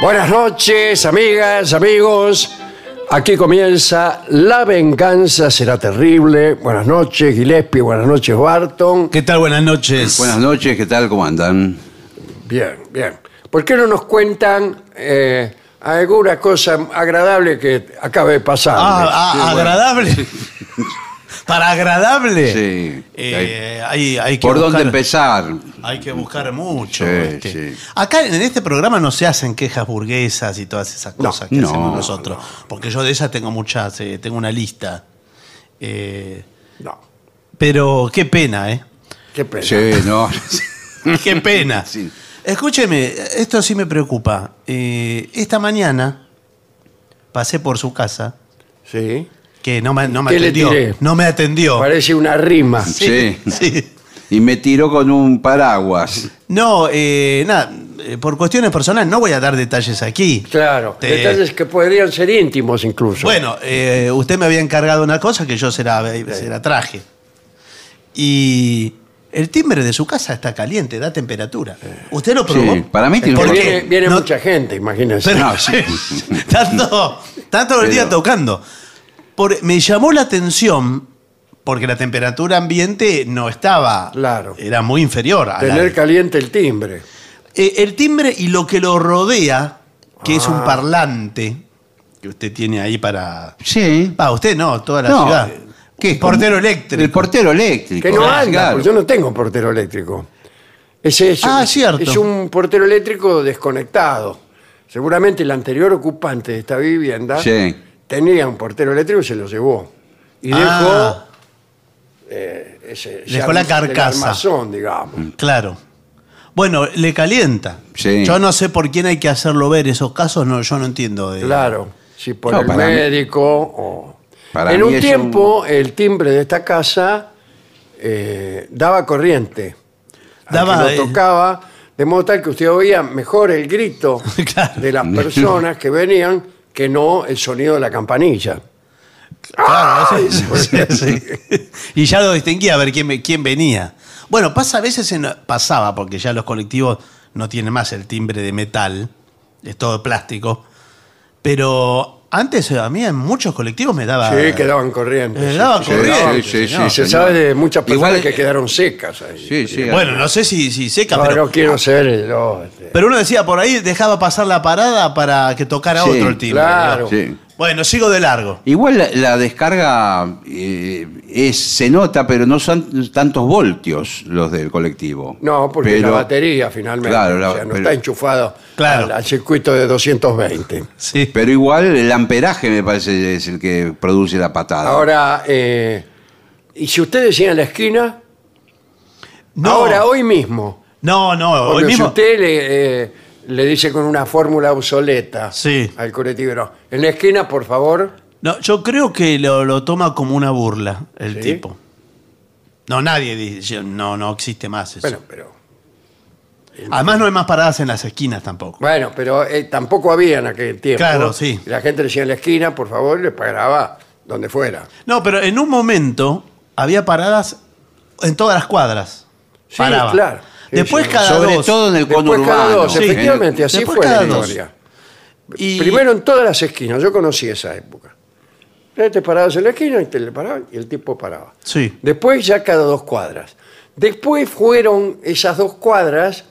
Buenas noches, amigas, amigos. Aquí comienza La venganza será terrible. Buenas noches, Gillespie. Buenas noches, Barton. ¿Qué tal? Buenas noches. Buenas noches, ¿qué tal? ¿Cómo andan? Bien, bien. ¿Por qué no nos cuentan eh, alguna cosa agradable que acabe de pasar? Ah, ah, agradable. Para agradable. Sí. Eh, hay, hay que ¿Por dónde empezar? Hay que buscar mucho. Sí, este. sí. Acá en este programa no se hacen quejas burguesas y todas esas cosas que no, hacemos nosotros. Porque yo de esas tengo muchas, eh, tengo una lista. Eh, No, pero qué pena, ¿eh? qué pena. Sí, no. Qué pena. Sí. Escúcheme, esto sí me preocupa. Esta mañana pasé por su casa, Sí. Que no me, no me ¿Qué le atendió. tiré? No me atendió. Parece una rima. Sí. Sí. Y me tiró con un paraguas. No, eh, nada, eh, por cuestiones personales no voy a dar detalles aquí. Claro. Te- Detalles que podrían ser íntimos incluso. Bueno, eh, usted me había encargado una cosa que yo se la, se la traje. Y el timbre de su casa está caliente, da temperatura. ¿Usted lo probó? Sí, para mí tiene ¿Por un qué? Viene, viene No- mucha gente, imagínense. Pero- No, sí. tanto, tanto el día Pero- tocando. Por- me llamó la atención porque la temperatura ambiente no estaba. Claro. Era muy inferior a la- Tener caliente el timbre. Eh, el timbre y lo que lo rodea, que es Ah. un parlante que usted tiene ahí para. Sí. Ah, usted no, toda la No, ciudad. ¿qué? Portero eléctrico. El portero eléctrico. Que no Ah, anda, claro. pues yo no tengo portero eléctrico. Ese es, Ah, cierto. es un portero eléctrico desconectado. Seguramente el anterior ocupante de esta vivienda Sí. Tenía un portero eléctrico y se lo llevó. Y Ah. dejó eh, ese, ese Dejó la arm- el carcasa. armazón, digamos. Claro. Bueno, le calienta. Sí. Yo no sé por quién hay que hacerlo ver esos casos, no, yo no entiendo. de- Claro, si por No, el para mí- médico o... Para en mí un es tiempo el timbre de esta casa eh, daba corriente. Al Daba, que eh, lo tocaba, de modo tal que usted oía mejor el grito Claro. de las personas que venían que no el sonido de la campanilla. Claro, sí, sí, sí. Y ya lo distinguía a ver quién, ve- quién venía. Bueno, pasa a veces, en- pasaba, porque ya los colectivos no tienen más el timbre de metal, es todo plástico, pero Antes eh, a mí en muchos colectivos me daba. Sí, quedaban corrientes. Eh, sí, daba sí, corriente, sí, sí, señor. Se señor. sabe de muchas personas Igual, que eh, quedaron secas ahí. Sí, sí. Bueno, no sé si, si seca, No, pero. no quiero ser yo. este. Pero uno decía por ahí, dejaba pasar la parada para que tocara Sí, otro el timbre. claro. Bueno, sigo de largo. Igual la, la descarga eh, es, se nota, pero no son tantos voltios los del colectivo. No, porque Pero- la batería finalmente. Claro, la- o sea, no pero- está enchufado Claro. al, al circuito de 220. Sí. Pero igual el amperaje me parece es el que produce la patada. Ahora, eh, y si usted decía en la esquina, No, ahora, hoy mismo, No, no, hoy porque si mismo. usted le, eh, le dice con una fórmula obsoleta Sí. al colectivo, no, en la esquina, por favor, No, yo creo que lo, lo toma como una burla el ¿Sí? tipo. No, nadie dice, no, no existe más eso. bueno, pero Además no hay más paradas en las esquinas tampoco. Bueno, pero eh, tampoco había en aquel tiempo. Claro, sí. La gente decía en la esquina, por favor, le pagaba donde fuera. No, pero en un momento había paradas en todas las cuadras. Sí, Paraba. claro. Después sí. cada Sobre dos. todo en el Después conurbano. cada dos, Sí. efectivamente, así Después fue la cada dos. historia. Y- Primero en todas las esquinas, yo conocí esa época. Te parabas en la esquina y te le parabas y el tipo paraba. Sí. Después ya cada dos cuadras. Después fueron esas dos cuadras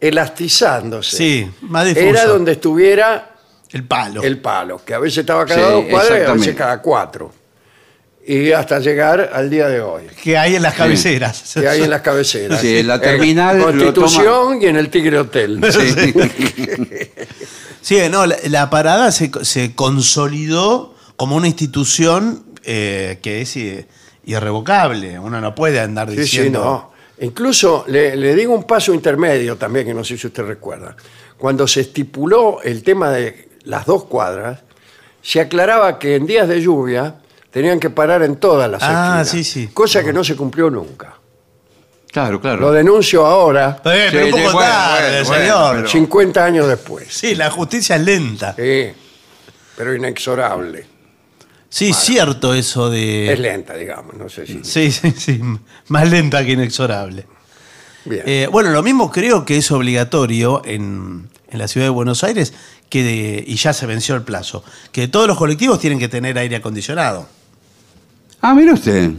elastizándose. Sí, más difuso. Era donde estuviera El palo. el palo, que a veces estaba cada Sí, dos cuadras y a veces exactamente. cada cuatro. Y hasta llegar al día de hoy. que hay en las cabeceras. Que hay en las cabeceras. Sí, en la terminal lo Constitución y en el Tigre Hotel. Sí. Sí, no, la, la parada se, se consolidó como una institución eh, que es eh, irrevocable. Uno no puede andar Sí, sí, diciendo. no. Incluso le, le digo un paso intermedio también, que no sé si usted recuerda. Cuando se estipuló el tema de las dos cuadras, se aclaraba que en días de lluvia tenían que parar en todas las Ah, esquinas. sí, sí. Cosa que no se cumplió nunca. Claro, Lo claro. denuncio ahora, Eh, pero Sí, un poco bueno, tarde, bueno, bueno, señor. pero- 50 años después. Sí, la justicia es lenta. Sí, pero inexorable. Sí, cierto eso de. Es lenta, digamos, no sé si... Sí, sí, sí. Más lenta que inexorable. Bien. Eh, bueno, lo mismo creo que es obligatorio en, en la ciudad de Buenos Aires, que de- y ya se venció el plazo, que todos los colectivos tienen que tener aire acondicionado. Ah, mire usted.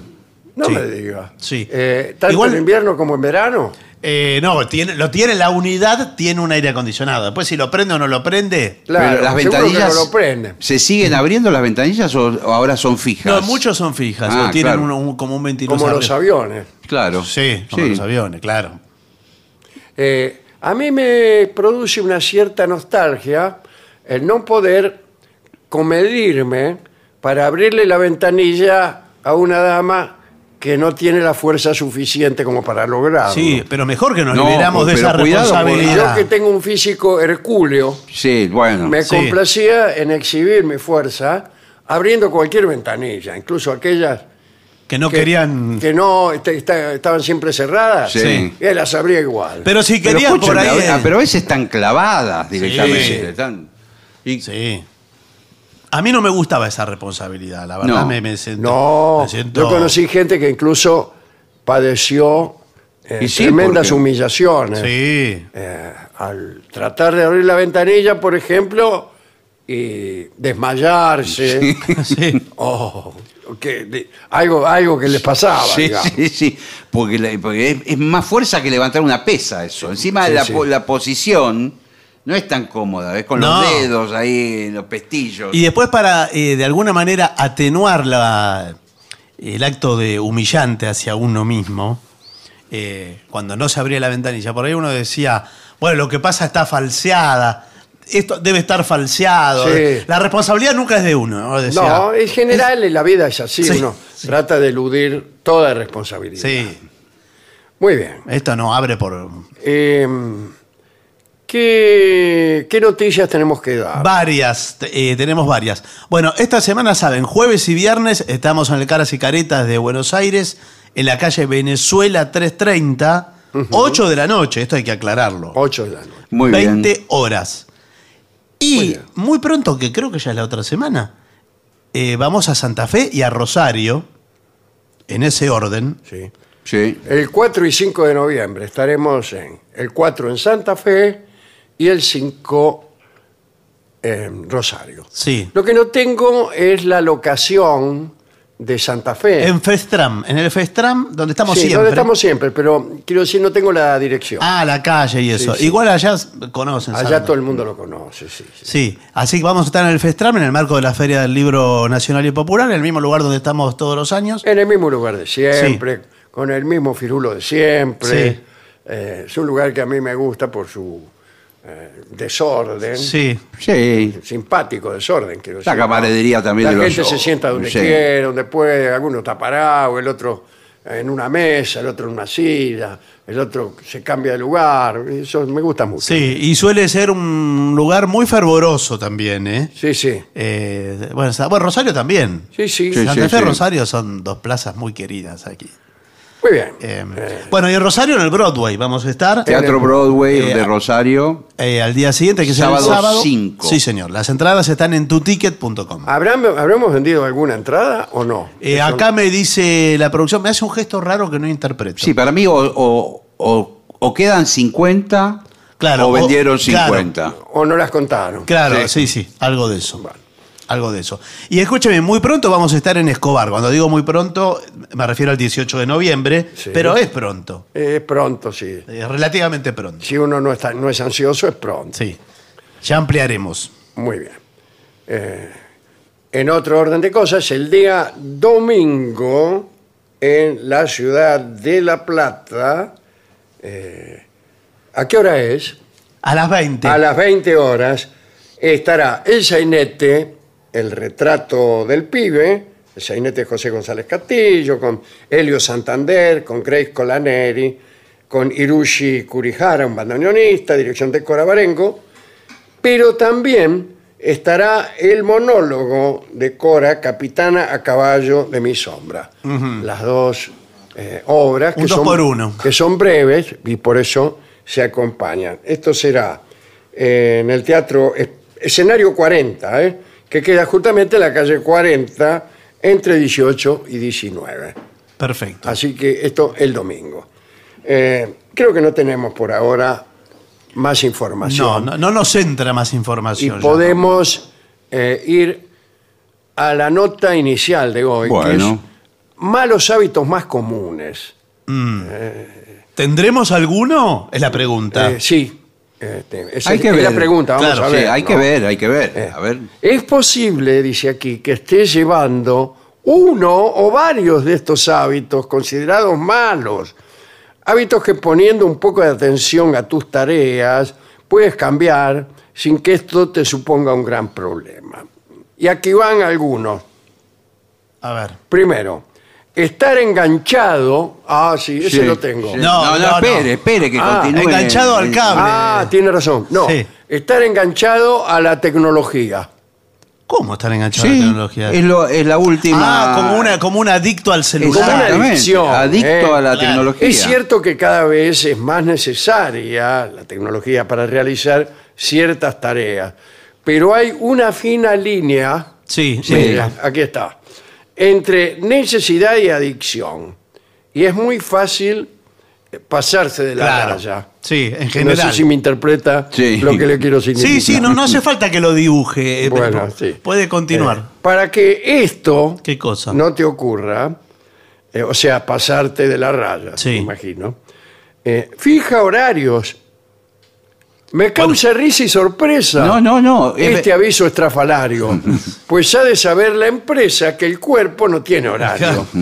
no sí. me diga. Sí. Eh, tanto Igual- en invierno como en verano. Eh, no, tiene, lo tiene la unidad, tiene un aire acondicionado. Después si lo prende o no lo prende. Claro, Pero las seguro que ventanillas. no lo prenden. ¿Se siguen abriendo las ventanillas o, o ahora son fijas? No, muchos son fijas, Ah, o tienen claro. un- un- como un ventilador. Como los aviones. Claro. Sí, como los aviones, claro. Eh, a mí me produce una cierta nostalgia el no poder comedirme para abrirle la ventanilla a una dama que no tiene la fuerza suficiente como para lograrlo. Sí, pero mejor que nos No, liberamos de pero esa cuidado, porque Yo responsabilidad. que tengo un físico hercúleo, Sí, bueno. me Sí. complacía en exhibir mi fuerza abriendo cualquier ventanilla, incluso aquellas Que no que, querían. que no est- est- estaban siempre cerradas, Sí. y las abría igual. Pero si Pero querían por escúcheme, ahí. a- eh, pero a veces están clavadas directamente. Sí. están- y- Sí. A mí no me gustaba esa responsabilidad, la verdad No. me, me siento. No, me siento- yo conocí gente que incluso padeció eh, Y sí, tremendas porque- humillaciones Sí. eh, al tratar de abrir la ventanilla, por ejemplo, y desmayarse, sí. o que, de- algo, algo que les pasaba. Sí, digamos. sí, sí. Porque, la- porque es, es más fuerza que levantar una pesa eso. Encima Sí, la, sí. po- la posición no es tan cómoda, es con No. los dedos ahí, los pestillos. Y después para, eh, de alguna manera, atenuar la, el acto de humillante hacia uno mismo, eh, cuando no se abría la ventanilla, por ahí uno decía, bueno, lo que pasa está falseada, esto debe estar falseado. Sí. La responsabilidad nunca es de uno. ¿no? Decía, No, en general en la vida es así, Sí, uno sí. trata de eludir toda responsabilidad. Sí, Muy bien. esto no abre por... Eh, ¿qué, qué noticias tenemos que dar? Varias, eh, tenemos varias. Bueno, esta semana saben, jueves y viernes estamos en el Caras y Caretas de Buenos Aires, en la calle Venezuela 330, 8 de la noche, esto hay que aclararlo. 8 de la noche. Muy 20 bien. horas. Y muy pronto, que creo que ya es la otra semana, eh, vamos a Santa Fe y a Rosario, en ese orden. Sí. Sí. El 4 y 5 de noviembre estaremos en el 4 en Santa Fe y el 5 en Rosario. Sí. Lo que no tengo es la locación de Santa Fe. En Festram, en el Festram, donde estamos sí, siempre. donde estamos siempre, pero quiero decir, no tengo la dirección. Ah, la calle y eso. Sí, sí. Igual allá conocen. Allá todo el mundo lo conoce, sí. sí. Sí, así que vamos a estar en el Festram, en el marco de la Feria del Libro Nacional y Popular, en el mismo lugar donde estamos todos los años. En el mismo lugar de siempre, con el mismo firulo de siempre. Sí. Eh, es un lugar que a mí me gusta por su eh, desorden. Sí. Sí. Simpático desorden, quiero decir. La camaradería también La de los- gente se sienta donde Sí. quiere, donde puede. Alguno está parado, el otro en una mesa, el otro en una silla, el otro se cambia de lugar. Eso me gusta mucho. Sí, y suele ser un lugar muy fervoroso también, ¿eh? Sí, sí. Eh, bueno, bueno, Rosario también. Sí, sí. Sí, Santa Fe sí. y Rosario son dos plazas muy queridas aquí. Muy bien. Eh, Bueno, y en Rosario en el Broadway vamos a estar Teatro Broadway Eh, de Rosario. eh, al día siguiente, que es el Sábado sábado. 5. Sí, señor. Las entradas están en tuticket.com. ¿Habrán- ¿Habremos vendido alguna entrada o no? Eh, acá me dice la producción, me hace un gesto raro que no interpreto. Sí, para mí o, o- o- o quedan 50 Claro, o o- vendieron claro. 50. O no las contaron. Claro, sí, Sí. sí, algo de eso. Algo de eso. Y escúcheme, muy pronto vamos a estar en Escobar. Cuando digo muy pronto, me refiero al 18 de noviembre, Sí. pero es pronto. Es pronto, sí. Es relativamente pronto. Si uno no, está, no es ansioso, es pronto. Sí. Ya ampliaremos. Muy bien. Eh, en otro orden de cosas, el día domingo en la ciudad de La Plata, eh, ¿a qué hora es? A las 20. A las 20 horas estará el sainete, el retrato del pibe, el sainete José González Castillo, con Helio Santander, con Grace Colaneri, con Hirushi Kurihara, un bandoneonista, dirección de Cora Barengo, pero también estará el monólogo de Cora, Capitana a caballo de mi sombra. Las dos eh, obras Un que dos son, por uno. que son breves y por eso se acompañan. Esto será eh, en el Teatro es- Escenario 40, ¿eh? Que queda justamente en la calle 40 entre 18 y 19. Perfecto. Así que esto el domingo. Eh, creo que no tenemos por ahora más No, información. no, no nos entra más y información. ya. podemos eh, ir a la nota inicial de hoy, que Bueno. es malos hábitos más comunes. ¿Tendremos alguno? Es la pregunta. Eh, sí, este, esa Hay es, que es ver. la pregunta, vamos Claro, a Sí, ver. hay ¿no? que ver, hay que ver. Eh, A ver. Es posible, dice aquí, que estés llevando uno o varios de estos hábitos considerados malos. Hábitos que poniendo un poco de atención a tus tareas puedes cambiar sin que esto te suponga un gran problema. Y aquí van algunos. A ver. Primero, estar enganchado. Ah, sí, ese Sí, lo tengo. sí. No, No, no, espere, espere que Ah, continúe. enganchado al cable. Ah, tiene razón. No, Sí. estar enganchado a la tecnología. ¿Cómo estar enganchado a Sí, la tecnología? es, lo- es la última. Ah, como, una, como un adicto al Como celular. una Exactamente, adicción. Adicto ¿eh? a la Claro. tecnología. Es cierto que cada vez es más necesaria la tecnología para realizar ciertas tareas, pero hay una fina línea, Sí, sí. mira, aquí está, entre necesidad y adicción. Y es muy fácil eh, pasarse de la Claro. raya. Sí, en No general. sé si me interpreta Sí. lo que le quiero significar. Sí, sí, no, no hace falta que lo dibuje. eh, Bueno, pero sí. Puede continuar. Eh, para que esto ¿Qué cosa? no te ocurra, eh, o sea, pasarte de la raya, Sí. me imagino, eh, fija horarios. Me causa risa y sorpresa. No, no, no, es- Este aviso estrafalario. pues ha de saber la empresa que el cuerpo no tiene horario.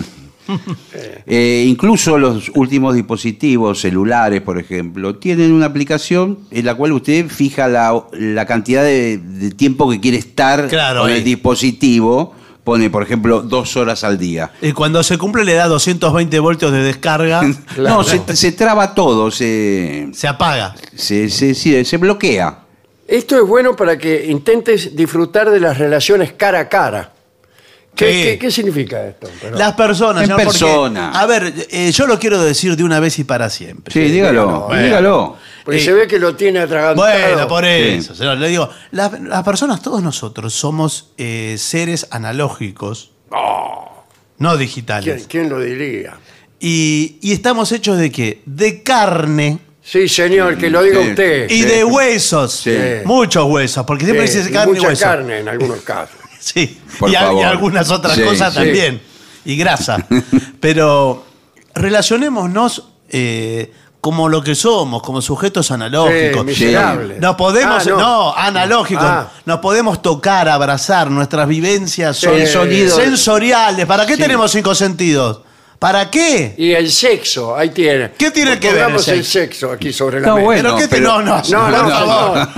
Eh, incluso los últimos dispositivos celulares, por ejemplo, tienen una aplicación en la cual usted fija la, la cantidad de, de tiempo que quiere estar Claro, con ahí. el dispositivo. Pone, por ejemplo, dos horas al día. Y cuando se cumple le da 220 voltios de descarga, Claro. No, se, se traba todo, se, se apaga. se, se- se- se bloquea. Esto es bueno para que intentes disfrutar de las relaciones cara a cara. ¿Qué, Sí. qué- qué significa esto? Perdón. Las personas, En señor, porque, persona. a ver, eh, yo lo quiero decir de una vez y para siempre. Sí, dígalo, dígalo. Porque Eh, se ve que lo tiene atragantado. Bueno, por Sí. eso, señor, le digo, las, las personas, todos nosotros, somos eh, seres analógicos, no ¿Quién, digitales. quién lo diría? Y, y estamos hechos de qué? De carne, Sí, señor, que lo diga Sí. usted. Y de huesos. Sí. Muchos huesos, porque siempre Sí, dice y carne y mucha hueso. carne en algunos casos. Sí, Por y, a- y favor. algunas otras Sí, cosas sí. también. Y grasa. Pero relacionémonos eh, como lo que somos, como sujetos analógicos. Sí, miserable. Nos podemos, Ah, no. analógicos, Ah. nos podemos tocar, abrazar, nuestras vivencias son El sonido. sensoriales. ¿Para qué tenemos cinco sentidos? ¿Para qué? Y el sexo, ahí tiene. ¿Qué tiene que ver el Pongamos el sexo? sexo aquí sobre la No, mesa. bueno. ¿Pero qué te- pero- no, no, No, no, por no, favor.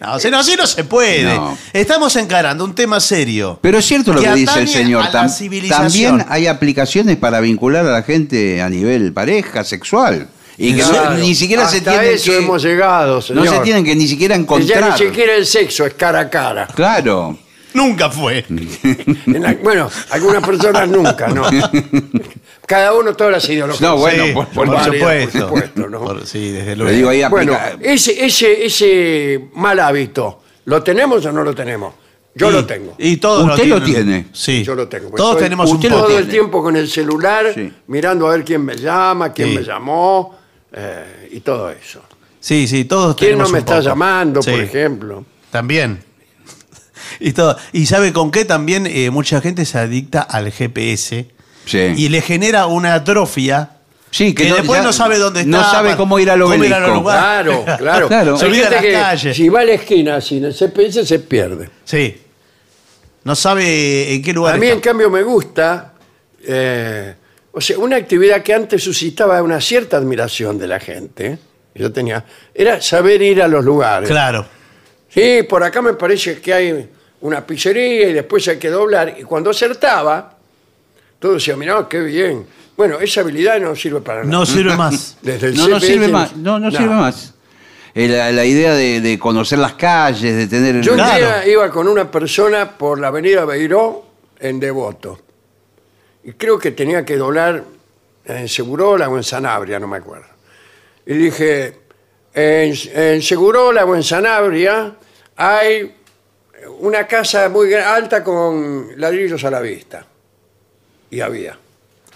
No, si no, así no se puede. No. Estamos encarando un tema serio. Pero es cierto lo Que que, dice el señor. a la tam- civilización. también hay aplicaciones para vincular a la gente a nivel pareja, sexual. Y que no- Claro. ni siquiera se Hasta tienen eso que, hemos llegado, no señor. se tienen que ni siquiera encontrar. Ya ni siquiera el sexo es cara a cara. Claro. Nunca fue. En la- bueno, algunas personas nunca, ¿no? Cada uno todas las ideologías. No, bueno, Sí, por- por, por supuesto. por supuesto, ¿no? Por- sí, desde Le luego. digo ahí Bueno, ese, ese, ese mal hábito, ¿lo tenemos o no lo tenemos? Yo Y- lo tengo. Y todos Usted lo tienen. tiene. Sí. Yo lo tengo. Todos Estoy tenemos un usted lo todo el tiene. tiempo con el celular, Sí. mirando a ver quién me llama, quién Sí. me llamó eh, y todo eso. Sí, sí, todos ¿Quién tenemos no me un está poco. llamando, Sí, por ejemplo? También. Y, todo. y sabe con qué también eh, mucha gente se adicta al GPS Sí. y le genera una atrofia Sí, que que, no- después ya no sabe dónde está. no sabe cómo ir al obelisco. lugares. Claro, claro. Claro. Se Hay olvida gente las que calles. Si va a la esquina sin el CPS se pierde. Sí. No sabe en qué lugar A mí, en está. cambio, me gusta, eh, o sea, una actividad que antes suscitaba una cierta admiración de la gente, yo tenía, era saber ir a los lugares. Claro. Sí, por acá me parece que hay una pizzería y después hay que doblar. Y cuando acertaba, todos decían, mirá, qué bien. Bueno, esa habilidad no sirve para nada. No sirve más. Desde el No, no sirve más. No, no sirve más. Eh, La, la idea de, de conocer las calles, de tener. Yo un Claro. día iba con una persona por la avenida Beiró en Devoto. Y creo que tenía que doblar en Segurola o en Sanabria, no me acuerdo. Y dije, en, en Segurola o en Sanabria hay una casa muy alta con ladrillos a la vista. Y había.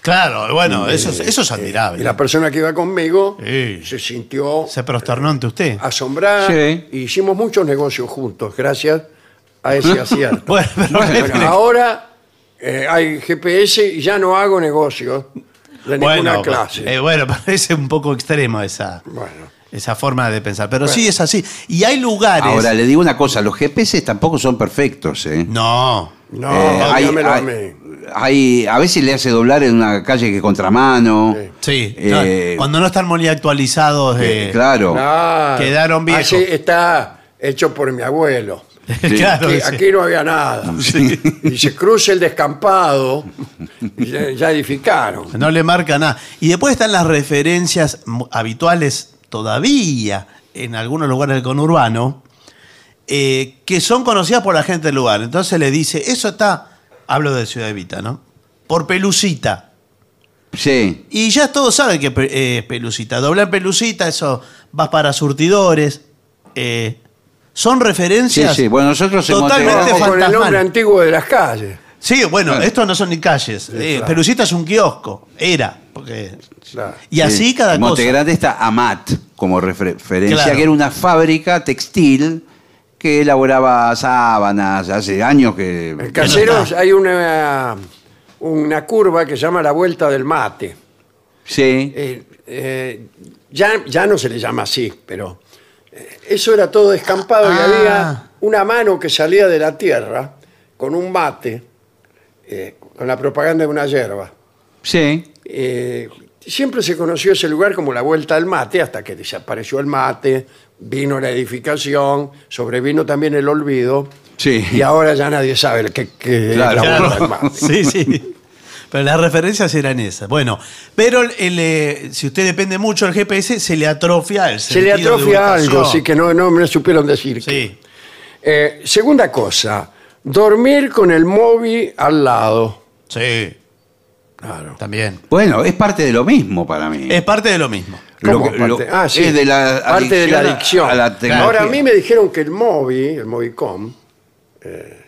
Claro, bueno, eso, es- eso es Y admirable. la persona que iba conmigo Sí. se sintió Se prosternó ante usted. asombrada. Sí. Y hicimos muchos negocios juntos, gracias a ese acierto. Bueno, pero Bueno, ahora eh, hay GPS y ya no hago negocios de ninguna bueno, clase. eh, bueno, parece un poco extremo esa, bueno, esa forma de pensar. Pero sí es así. Y hay lugares. Ahora, le digo una cosa: los GPS tampoco son perfectos, ¿eh? No. no, Eh, hay, dígamelo a hay- mí. hay- a veces le hace doblar en una calle que es contramano. Sí. Sí. Eh, no, cuando no están muy actualizados. Eh, eh, claro. Claro. Quedaron viejos. Así está hecho por mi abuelo. claro. Aquí, sí. aquí no había nada. Y se cruza el descampado y ya, ya edificaron. No le marca nada. Y después están las referencias habituales todavía en algunos lugares del conurbano, eh, que son conocidas por la gente del lugar. Entonces le dice, eso está, hablo de Ciudad Evita, ¿no? Por Pelucita. Sí. Y ya todos saben que pe- eh, es Pelucita. Doblar Pelucita, eso vas para surtidores. eh, son Sí, referencias sí. Bueno, nosotros hemos totalmente Vamos con el nombre fantasmales. antiguo de las calles. Sí, bueno, Claro. estos no son ni calles. Eh, claro. Pelucita es un kiosco. Era. Porque... Claro. Y así Sí. cada En cosa. Montegrande está Amat como refer- referencia, Claro. que era una fábrica textil que elaboraba sábanas hace años que. En Caseros hay una, una curva que se llama la vuelta del mate. Sí. Eh, eh, ya, ya no se le llama así, pero eh, eso era todo descampado y Ah. había una mano que salía de la tierra con un mate, eh, con la propaganda de una hierba. Sí. Eh, siempre se conoció ese lugar como la vuelta del mate, hasta que desapareció el mate, vino la edificación, sobrevino también el olvido, Sí. y ahora ya nadie sabe qué qué es Claro. la vuelta del mate. Sí, sí. Pero las referencias eran esas. Bueno, pero el, eh, si usted depende mucho del GPS, se le atrofia el Se le sentido de atrofia ubicación. algo, sí que no, no me supieron decir. Sí. Eh, segunda cosa, dormir con el móvil al lado. Sí, Claro. también. Bueno, es parte de lo mismo para mí. Es parte de lo mismo. Ah, sí. es de la parte de la adicción a- adicción. a la tecnología. Ahora, a mí me dijeron que el móvil, el Movicom, eh,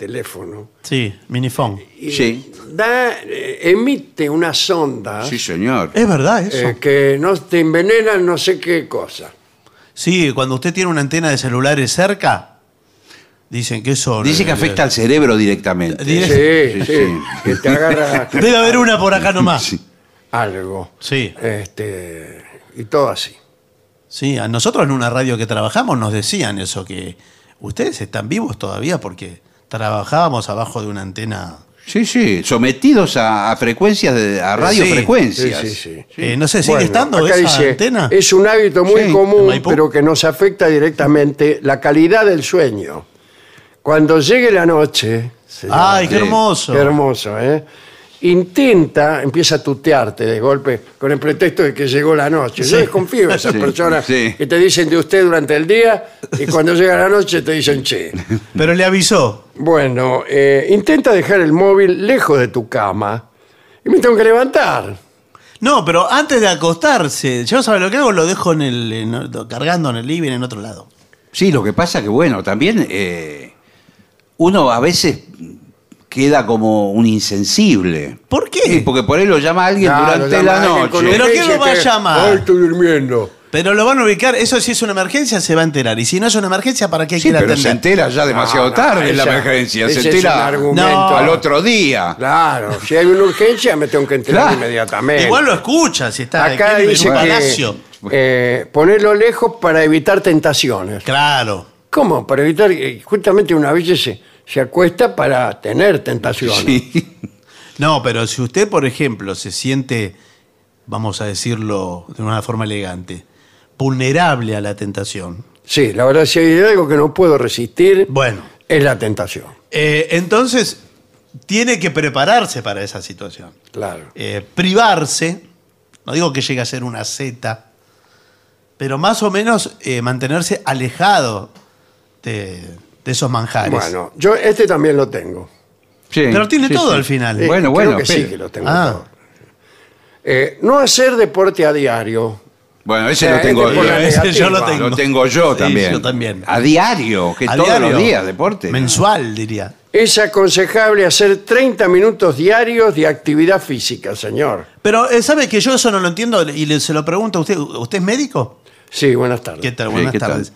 teléfono. Sí, minifón. y Sí. da, eh, emite una sonda Sí, señor. Es verdad eso. eh, que no te envenena no sé qué cosa. Sí, cuando usted tiene una antena de celulares cerca, dicen que eso... Dice que afecta al cerebro directamente. Sí, sí, Sí, sí. que te agarra Debe haber una por acá nomás. Sí. algo. Sí. Este, y todo así. Sí, a nosotros en una radio que trabajamos nos decían eso, que ustedes están vivos todavía porque trabajábamos abajo de una antena. Sí, sí, sometidos a, a frecuencias, de, a radiofrecuencias. Sí, sí, sí. Eh, no sé, ¿sigue Bueno, estando acá esa dice, antena? Es un hábito muy Sí, en común, Maipú. pero que nos afecta directamente la calidad del sueño. Cuando llegue la noche, ¡Ay, qué hermoso! qué hermoso, ¿eh? Intenta, empieza a tutearte de golpe con el pretexto de que llegó la noche. Yo desconfío de esas Sí, personas sí. que te dicen de usted durante el día y cuando llega la noche te dicen che. Pero le avisó. Bueno, eh, intenta dejar el móvil lejos de tu cama y me tengo que levantar. No, pero antes de acostarse, yo sabe lo que hago, lo dejo en el, en- cargando en el living en otro lado. Sí, lo que pasa que, bueno, también eh, uno a veces queda como un insensible. ¿Por qué? Sí, porque por ahí lo llama alguien Claro, durante llama la a alguien con noche. Pero ¿quién lo va a que, llamar? "Ay, estoy durmiendo. Pero lo van a ubicar, eso si es una emergencia se va a enterar. Y si no es una emergencia, ¿para qué Sí, quiere pero atender? se entera ya demasiado No, no, tarde en la esa- emergencia. ese Se es un entera argumento. No. al otro día. Claro, si hay una urgencia me tengo que enterar Claro. inmediatamente. Igual lo escucha si está Acá en dice un que palacio. eh, ponerlo lejos para evitar tentaciones. Claro. ¿Cómo? Para evitar, eh, justamente una vez se, se acuesta para tener tentaciones. Sí. No, pero si usted, por ejemplo, se siente, vamos a decirlo de una forma elegante, vulnerable a la tentación, Sí, la verdad, si hay algo que no puedo resistir, bueno, es la tentación. eh, entonces tiene que prepararse para esa situación. Claro. Eh, privarse, no digo que llegue a ser una Z, pero más o menos eh, mantenerse alejado de, de esos manjares. Bueno, yo este también lo tengo. Sí, Pero tiene sí, todo sí. al final. Eh, Bueno, creo bueno, que sí que lo tengo Ah. todo. Eh, no hacer deporte a diario. Bueno, ese Eh, lo tengo por la yo. Ese yo lo tengo. Lo tengo yo Sí, también. yo también. A diario, que A todos diario. los días, deporte. Mensual, diría. Es aconsejable hacer 30 minutos diarios de actividad física, señor. Pero, eh, ¿sabe que yo eso no lo entiendo? Y le- se lo pregunto a usted. ¿Usted es médico? Sí, buenas tardes. ¿Qué tal? Sí, Buenas ¿qué tal?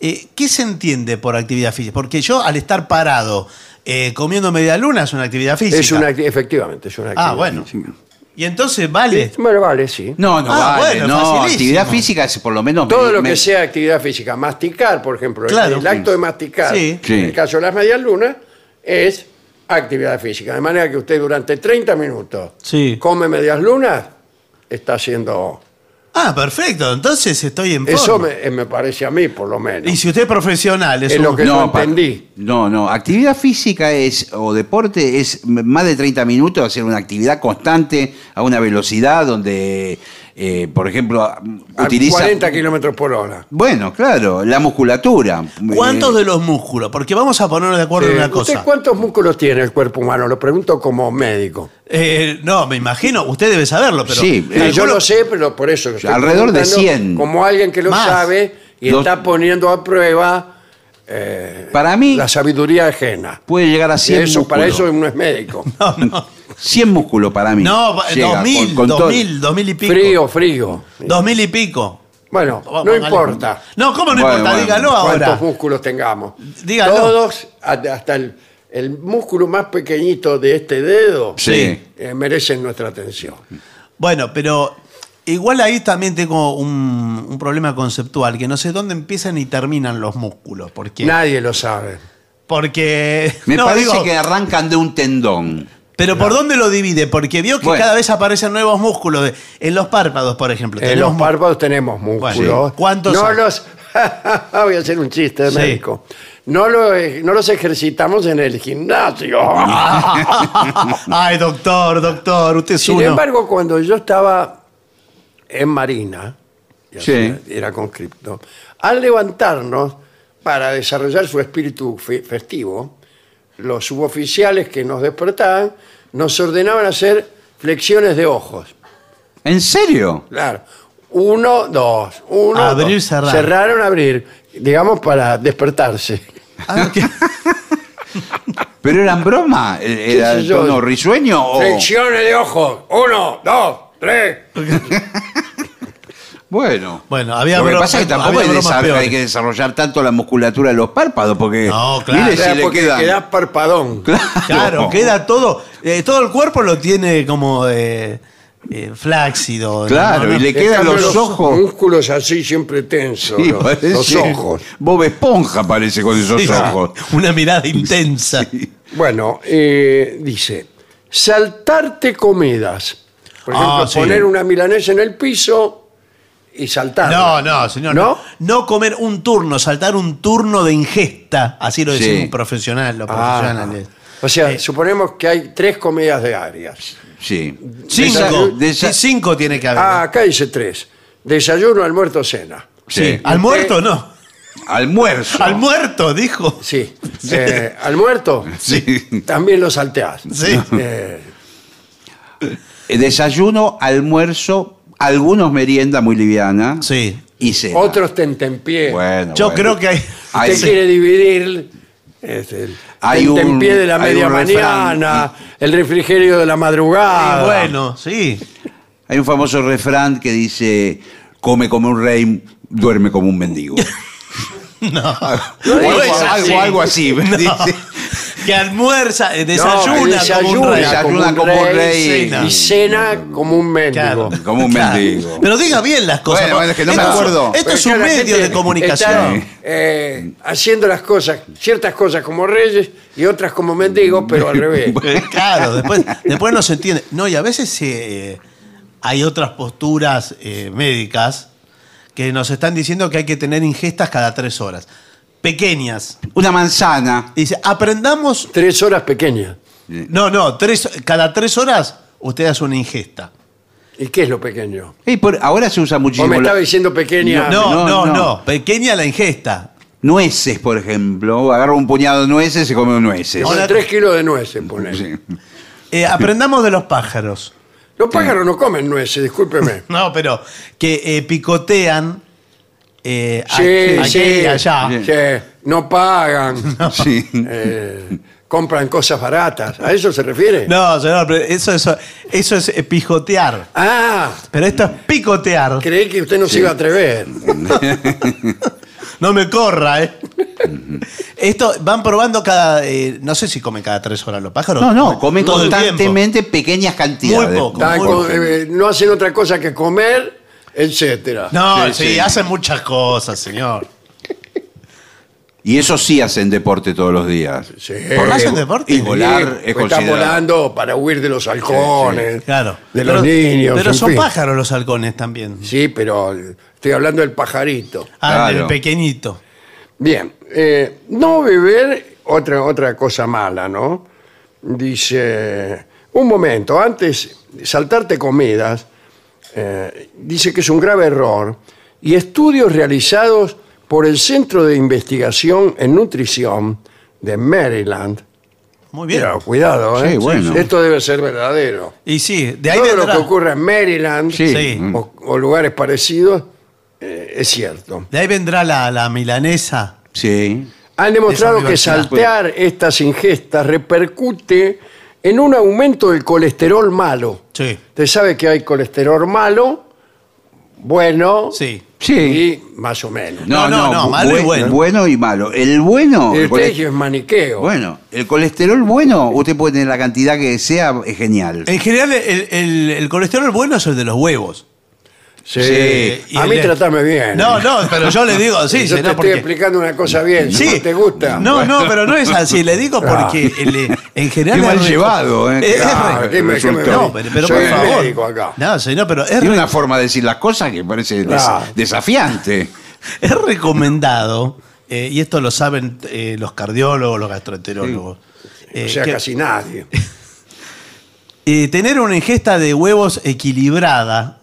Eh, ¿Qué se entiende por actividad física? Porque yo, al estar parado eh, comiendo media luna, es una actividad física. Es una, efectivamente, es una actividad. Ah, bueno. física. Y entonces, vale. Bueno, vale, sí. No, no Ah, vale. bueno, no, facilísimo. actividad física es por lo menos. Todo me- lo me- que sea actividad física, masticar, por ejemplo, el- Claro. el, acto de masticar, Sí. Sí. en el caso de las medias lunas, es actividad física. De manera que usted durante 30 minutos Sí. come medias lunas, está haciendo... Ah, perfecto. Entonces estoy en Eso me, me parece a mí, por lo menos. Y si usted es profesional, es, Es un- lo que no pa- entendí. No, no. Actividad física es, o deporte es m- más de 30 minutos, hacer una actividad constante a una velocidad donde, eh, por ejemplo, A utiliza. 40 kilómetros por hora. Bueno, claro, la musculatura. ¿Cuántos Eh, de los músculos? Porque vamos a ponernos de acuerdo en Eh, una ¿Usted cosa. cuántos músculos tiene el cuerpo humano? Lo pregunto como médico. Eh, no, me imagino, usted debe saberlo, pero. Sí, Eh, yo lo sé, pero por eso. estoy Alrededor de preguntando 100. Como alguien que lo Más. sabe y está poniendo a prueba eh, Para mí, la sabiduría ajena. puede llegar a Y 100 eso, para eso uno es médico. No, no. 100 músculos para mí. No, Llega, 2000, con- con todo- 2000, 2000 y pico. Frío, frío. 2000 y pico. Bueno, no importa No, ¿cómo no Bueno, importa? bueno. Dígalo cuántos ahora. músculos tengamos. Dígalo. Todos, hasta hasta el, el músculo más pequeñito de este dedo, Sí. eh, merecen nuestra atención. Bueno, pero igual ahí también tengo un, un problema conceptual, que no sé dónde empiezan y terminan los músculos. Porque, Nadie lo sabe. porque Me no, parece digo, que arrancan de un tendón. Pero ¿por dónde lo divide? Porque vio que Bueno. cada vez aparecen nuevos músculos. de- en los párpados, por ejemplo. En tenemos los mu- párpados tenemos músculos. Bueno, ¿cuántos No los. Voy a hacer un chiste de Sí. médico. No, lo, no los ejercitamos en el gimnasio. Ay, doctor, doctor, usted es Sin uno. embargo, cuando yo estaba en Marina, Sí. era conscripto, al levantarnos para desarrollar su espíritu fe- festivo, los suboficiales que nos despertaban nos ordenaban hacer flexiones de ojos. ¿En serio? Claro. Uno, dos. Uno, Abrir, dos. cerrar. Cerraron, abrir. Digamos para despertarse. Ah, ¿qué? ¿Pero eran broma? ¿Era el yo? tono risueño o...? Flexiones de ojos. Uno, dos, tres. Bueno. Bueno, había Lo que pasa es que tampoco hay, que desarrollar tanto la musculatura de los párpados porque... No, claro. si le porque quedan- quedás parpadón. Claro, queda todo. eh, todo el cuerpo lo tiene como eh, eh, flácido. Claro, No, no. y le quedan cambio, los ojos... músculos así siempre tensos. Sí, los, los ojos. Bob Esponja parece con esos Sí, ojos. Una mirada intensa. Bueno, eh, dice, saltarte comidas. Por ejemplo, Ah, sí. poner una milanesa en el piso y saltar. No, no, señor. ¿No? No, no comer un turno, saltar un turno de ingesta. Así lo decía Sí. un profesional, los Ah, profesionales. o sea, Eh, suponemos que hay tres comidas diarias. Sí. Cinco. Desa- desa- Sí, cinco tiene que haber. Ah, acá dice tres. Desayuno, almuerzo, cena. sí. Al muerto no. Almuerzo. Al muerto, dijo. Sí. Eh, ¿Al muerto? Sí. También lo salteás. Sí. Eh, Desayuno, almuerzo, algunos merienda muy liviana. Sí. Y cena. otros tentempié. Bueno, Yo bueno. creo que hay. Hay- Usted quiere dividir este, el Hay un- tentempié de la media refrán. mañana, el refrigerio de la madrugada. Y bueno, sí. Hay un famoso refrán que dice, come como un rey, duerme como un mendigo. No. Algo, algo así. No. dice. Que almuerza, eh, No, desayuna, como un rey. Desayuna como un rey. y cena como un mendigo. Claro. Como un Claro. mendigo. Pero diga bien las cosas. Bueno, bueno, es que no me Esto- acuerdo. Esto es un medio de comunicación. está, eh, haciendo las cosas, ciertas cosas como reyes y otras como mendigos, pero al revés. Eh, Claro, después, después no se entiende. No, y a veces eh, hay otras posturas eh, médicas que nos están diciendo que hay que tener ingestas cada tres horas. Pequeñas. Una manzana. Dice, aprendamos. Tres horas pequeñas. No, no, tres, cada tres horas usted hace una ingesta. ¿Y qué es lo pequeño? Por- ahora se usa ¿O muchísimo. me la- estaba diciendo pequeña? No, no, no, no, no. Pequeña la ingesta. Nueces, por ejemplo. Agarra un puñado de nueces y se come nueces. Ahora- tres kilos de nueces, poner. Sí. Eh, aprendamos de de los pájaros. Los pájaros no comen nueces, discúlpeme. No, pero que eh, picotean eh, Sí, aquí sí, y allá. sí, no pagan, Sí. eh, compran cosas baratas. ¿A eso se refiere? No, señor, pero eso, eso, eso es eh, pijotear. Ah, Pero esto es picotear. creí que usted no se iba a atrever. No me corra, ¿eh? Esto van probando cada. eh, no sé si comen cada tres horas los pájaros. No, no, comen todo el tiempo. constantemente pequeñas cantidades. Muy poco. Muy eh, no hacen otra cosa que comer, etcétera. No, Sí, sí, sí. hacen muchas cosas, señor. Y eso sí hacen deporte todos los días. Sí. Porque- ¿Hacen deporte? Y volar Sí, es están considerado. volando para huir de los halcones, Claro. de Pero- los niños. Pero en son fin. pájaros los halcones también. Sí, pero estoy hablando del pajarito. Ah, el Claro. pequeñito. Bien, eh, no beber, otra, otra cosa mala, ¿no? Dice, un momento, antes de saltarte comidas, eh, dice que es un grave error, y estudios realizados por el Centro de Investigación en Nutrición de Maryland. Muy bien. Pero cuidado, ¿eh? Sí, bueno. Esto debe ser verdadero. Y sí, de ahí Todo vendrá. lo que ocurre en Maryland Sí. Mm. o, o lugares parecidos eh, es cierto. De ahí vendrá la, la milanesa. Sí. Han demostrado que saltear estas ingestas repercute en un aumento del colesterol malo. Sí. Usted sabe que hay colesterol malo, bueno Sí. Sí. y más o menos. No, no, no, bu- malo y buen- bueno. Bueno y malo. El bueno. El el cole- colegio es maniqueo. Bueno, el colesterol bueno, usted puede tener la cantidad que sea, es genial. En general, el, el- el colesterol bueno es el de los huevos. Sí. Sí. Y A mí de- trátame bien. No, no, pero yo le digo, sí, Yo te estoy porque- explicando una cosa bien. Sí. ¿No te gusta? No, no, pero no es así. Le digo porque el- en general. Qué mal es re- llevado, ¿eh? es- es Ah, re- ¿qué me- qué me- No, pero, pero Soy por el favor. médico acá. No, señor, pero es, Tiene re- una forma de decir las cosas que parece des- desafiante. es recomendado, eh, y esto lo saben eh, los cardiólogos, los gastroenterólogos. eh, O sea, que, casi nadie. eh, tener una ingesta de huevos equilibrada.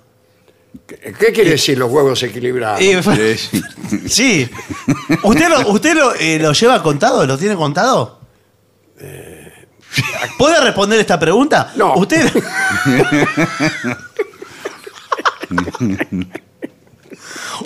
¿Qué qué quiere decir los huevos equilibrados? eh, Sí. sí. ¿Usted lo, usted lo, eh, lo lleva contado? ¿Lo tiene contado? ¿Puede responder esta pregunta? No. ¿Usted,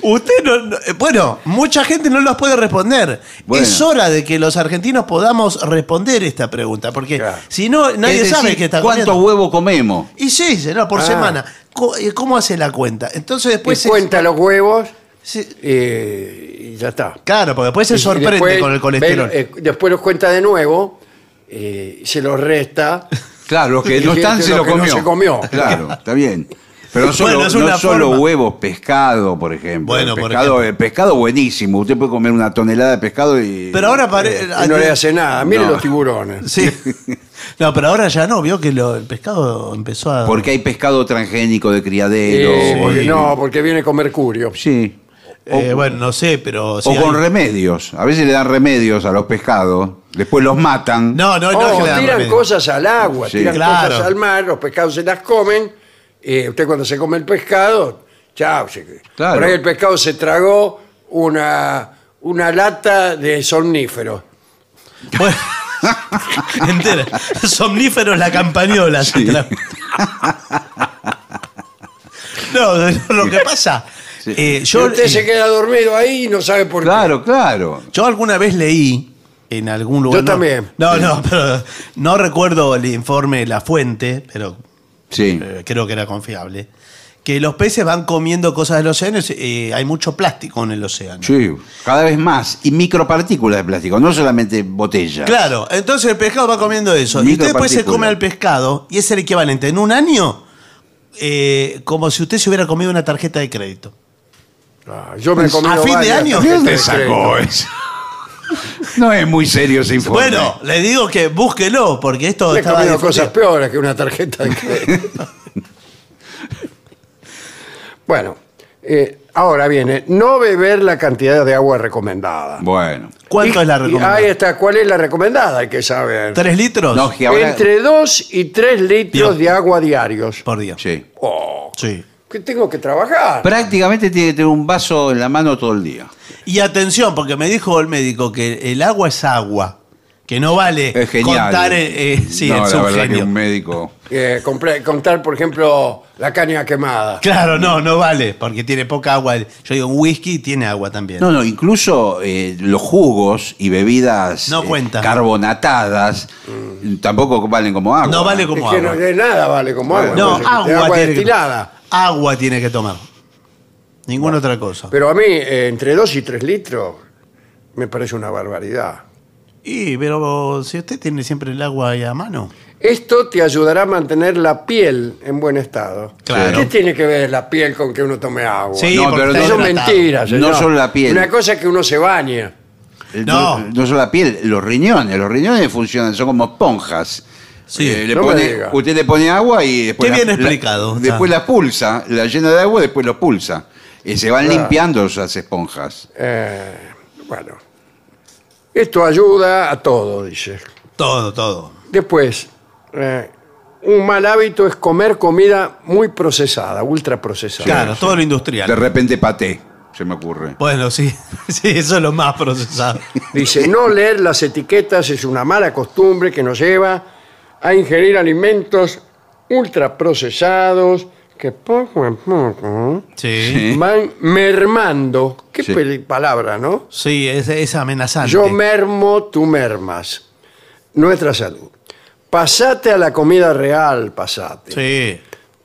Usted no, no- eh, bueno, mucha gente no los puede responder. Bueno. Es hora de que los argentinos podamos responder esta pregunta, porque Claro. si no, nadie Es sabe qué está ¿Cuántos comiendo. huevos comemos? Y sí, no, por Ah. semana. Co- eh, ¿Cómo hace la cuenta? Entonces después... se- cuenta los huevos se- eh, y ya está. claro, porque después se Y sorprende después con el colesterol. ve- eh, después los cuenta de nuevo, eh, se los resta. Claro, los que Y no están se lo lo que no comió. se comió. Claro, está bien. Pero no solo, Bueno, es no una solo forma. huevos, pescado, por ejemplo. Bueno, el por pescado, ejemplo. el pescado buenísimo. Usted puede comer una tonelada de pescado y. Pero ahora pare- Y no le hace nada. Mire No. los tiburones. Sí. No, pero ahora ya no, vio que lo- el pescado empezó a... Porque hay pescado transgénico de criadero. Eh, porque- no, porque viene con mercurio. Sí. Eh, bueno, no sé, pero... sí o con hay- remedios. A veces le dan remedios a los pescados. Después los matan. No, no, no. es Oh, tiran cosas al agua, Sí. tiran Claro. cosas al mar, los pescados se las comen. Eh, usted cuando se come el pescado, chao. se- Claro. Por ahí el pescado se tragó una, una lata de somnífero. Bueno, entera. Somníferos la campañola. se tra- No, lo que pasa. eh, Yo, usted eh, se queda dormido ahí y no sabe por Claro, claro. yo alguna vez leí en algún lugar. Yo no- también. No, no, pero no recuerdo el informe, la fuente, pero Sí. eh, creo que era confiable. Que los peces van comiendo cosas del océano y eh, hay mucho plástico en el océano. Sí, cada vez más. Y micropartículas de plástico, no solamente botellas. Claro, entonces el pescado va comiendo eso. Y usted después se come al pescado y es el equivalente en un año eh, como si usted se hubiera comido una tarjeta de crédito. Ah, yo me he comido ¿A fin de año? ¿Dónde de sacó eso? No es muy serio ese informe. Bueno, le digo que búsquelo, porque esto he estaba comido difundido. cosas peores que una tarjeta de crédito. bueno, eh, ahora viene, no beber la cantidad de agua recomendada. Bueno. ¿Cuánto Y- es la y recomendada? Ahí está, ¿cuál es la recomendada? Hay que saber. ¿Tres litros? No, que ahora- Entre 2 y 3 litros Dios. de agua diarios. Por día. Sí. Oh, Sí. que tengo que trabajar. Prácticamente tiene que tener un vaso en la mano todo el día. Y atención, porque me dijo el médico que el agua es agua. Que no vale Es genial. contar. eh, eh, sí, no, es la un verdad genio. que un médico. Eh, contar, por ejemplo, la caña quemada. Claro, no, no vale, porque tiene poca agua. Yo digo, un whisky tiene agua también. No, no, incluso eh, los jugos y bebidas No eh, cuentan. carbonatadas tampoco valen como agua. No vale Es como que no de nada vale como agua. No, entonces, agua, agua tiene que, destilada. agua tiene que tomar. Ninguna otra cosa. Pero a mí, eh, entre 2 y 3 litros, me parece una barbaridad. Y, pero si usted tiene siempre el agua ahí a mano. Esto te ayudará a mantener la piel en buen estado. Claro. ¿Qué tiene que ver la piel con que uno tome agua? Sí, No, porque pero está Eso es hidratado. mentira, No señor. solo la piel. Una cosa es que uno se baña. El- No. no. solo la piel, los riñones. Los riñones funcionan, son como esponjas. Sí. Eh, le No me pone- diga. usted le pone agua y después. Qué bien la- explicado, está. después la pulsa, la llena de agua, después lo pulsa. Y se van Claro. limpiando esas esponjas. Eh, bueno, esto ayuda a todo, dice. Todo, todo. Después, eh, un mal hábito es comer comida muy procesada, ultra procesada. Claro, todo lo De industrial. repente paté, se me ocurre. Bueno, sí, sí, eso es lo más procesado. Dice, no leer las etiquetas es una mala costumbre que nos lleva a ingerir alimentos ultraprocesados que poco a poco Sí. van mermando. Qué Sí. peli- palabra, ¿no? Sí, es, es amenazante. Yo mermo, tú mermas. Nuestra salud. Pasate a la comida real, pasate. Sí.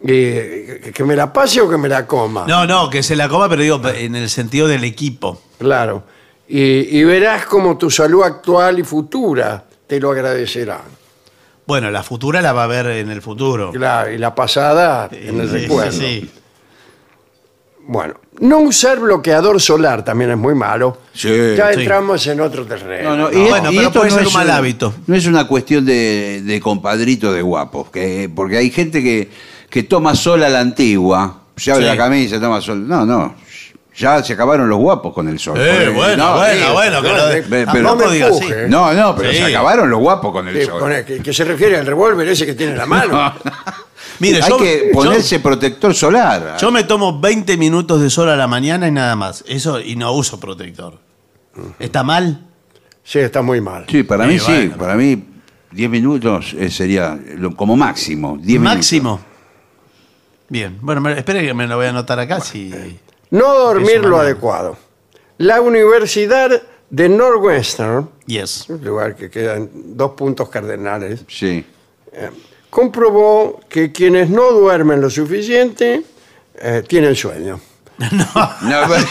Que me la pase o que me la coma. No, no, que se la coma, pero digo, en el sentido del equipo. Claro. Y, y verás como tu salud actual y futura te lo agradecerán. Bueno, la futura la va a ver en el futuro. Claro, y la pasada en el Sí, recuerdo. sí, sí. Bueno, no usar bloqueador solar también es muy malo. Sí, ya sí. entramos en otro terreno. No, no, ¿no? y, Bueno, y pero esto puede no ser es un mal hábito. No es una cuestión de, de compadritos de guapos, que, porque hay gente que, que toma sol a la antigua, se abre Sí. la camisa, toma sol. No, no, ya se acabaron los guapos con el sol. Eh, bueno, no, bueno, sí, bueno, no, tampoco pero- diga así. empuje, ¿eh? No, no, pero Sí. se acabaron los guapos con el Sí, sol. con el- que, que se refiere al revólver ese que tiene en la mano. Mire, hay yo, que yo- ponerse protector solar. yo me tomo 20 minutos de sol a la mañana y nada más. Eso, y no uso protector. ¿Está mal? Sí, está muy mal. Sí, para Sí, mí sí, para mí 10 minutos eh, sería lo- como máximo. 10 minutos. Máximo. Bien. Bueno, espere que me lo voy a anotar acá. Si... No dormir lo adecuado. La Universidad de Northwestern, Yes. un lugar que queda en dos puntos cardenales, Sí. comprobó que quienes no duermen lo suficiente eh, tienen sueño. No, pero-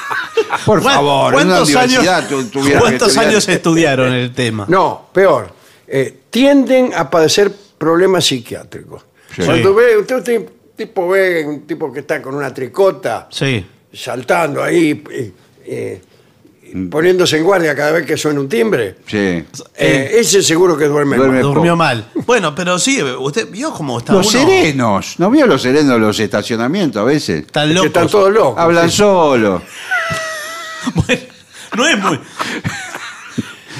por ¿Cuán- favor, en una ¿cuántos universidad años, tu- tuviera que ¿cuántos estudiar- años estudiaron el tema? No, peor. eh, tienden a padecer problemas psiquiátricos. Sí. Cuando ve, usted, usted tipo ve un tipo que está con una tricota Sí. saltando ahí, eh, eh, poniéndose en guardia cada vez que suena un timbre. Sí. eh, ese seguro que duerme, Duerme mal. Durmió mal. Bueno, pero sí, usted vio cómo está Los uno serenos. ¿No vio los serenos de los estacionamientos a veces? tan Que locos. están todos locos. Hablan sí. solo. Bueno, no es muy.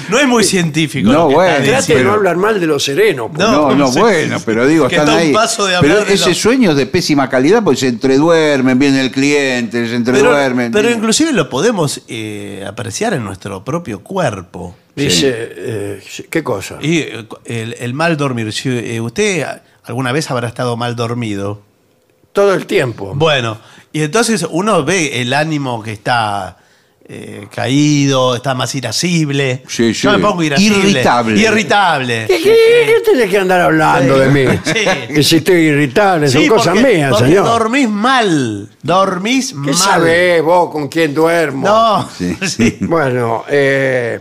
No es muy científico. No, lo que bueno, Trate de no hablar mal de los serenos. No, No, no, sí, bueno, pero digo, Que están está ahí. paso de pero hablar de ese los- sueño es de pésima calidad porque se entreduermen, viene el cliente, se Pero, entreduermen. pero inclusive lo podemos eh, apreciar en nuestro propio cuerpo. Dice, eh, ¿qué cosa? Y eh, el, el mal dormir. Si eh, usted alguna vez habrá estado mal dormido. Todo el tiempo. Bueno, y entonces uno ve el ánimo que está eh, caído, está más irascible. Sí, sí. Yo me pongo irascible. Irritable. ¿Qué, Irritable. qué, qué tenés que andar hablando de mí? Sí. Que si estoy irritable, son Sí, cosas porque- mías, porque señor. dormís mal. Dormís ¿Qué mal. sabés vos con quién duermo? No, Sí. sí. Bueno, eh,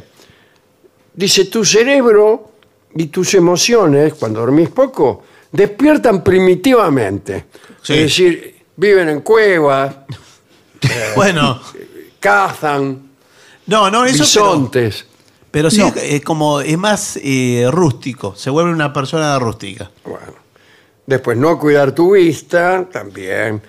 dice, tu cerebro y tus emociones, cuando dormís poco, despiertan primitivamente. Sí. Es decir, viven en cuevas, Bueno, cazan, no, no, eso bisontes. pero sí No. es, es como es más eh, rústico, se vuelve una persona rústica. Bueno. Después, no cuidar tu vista, también.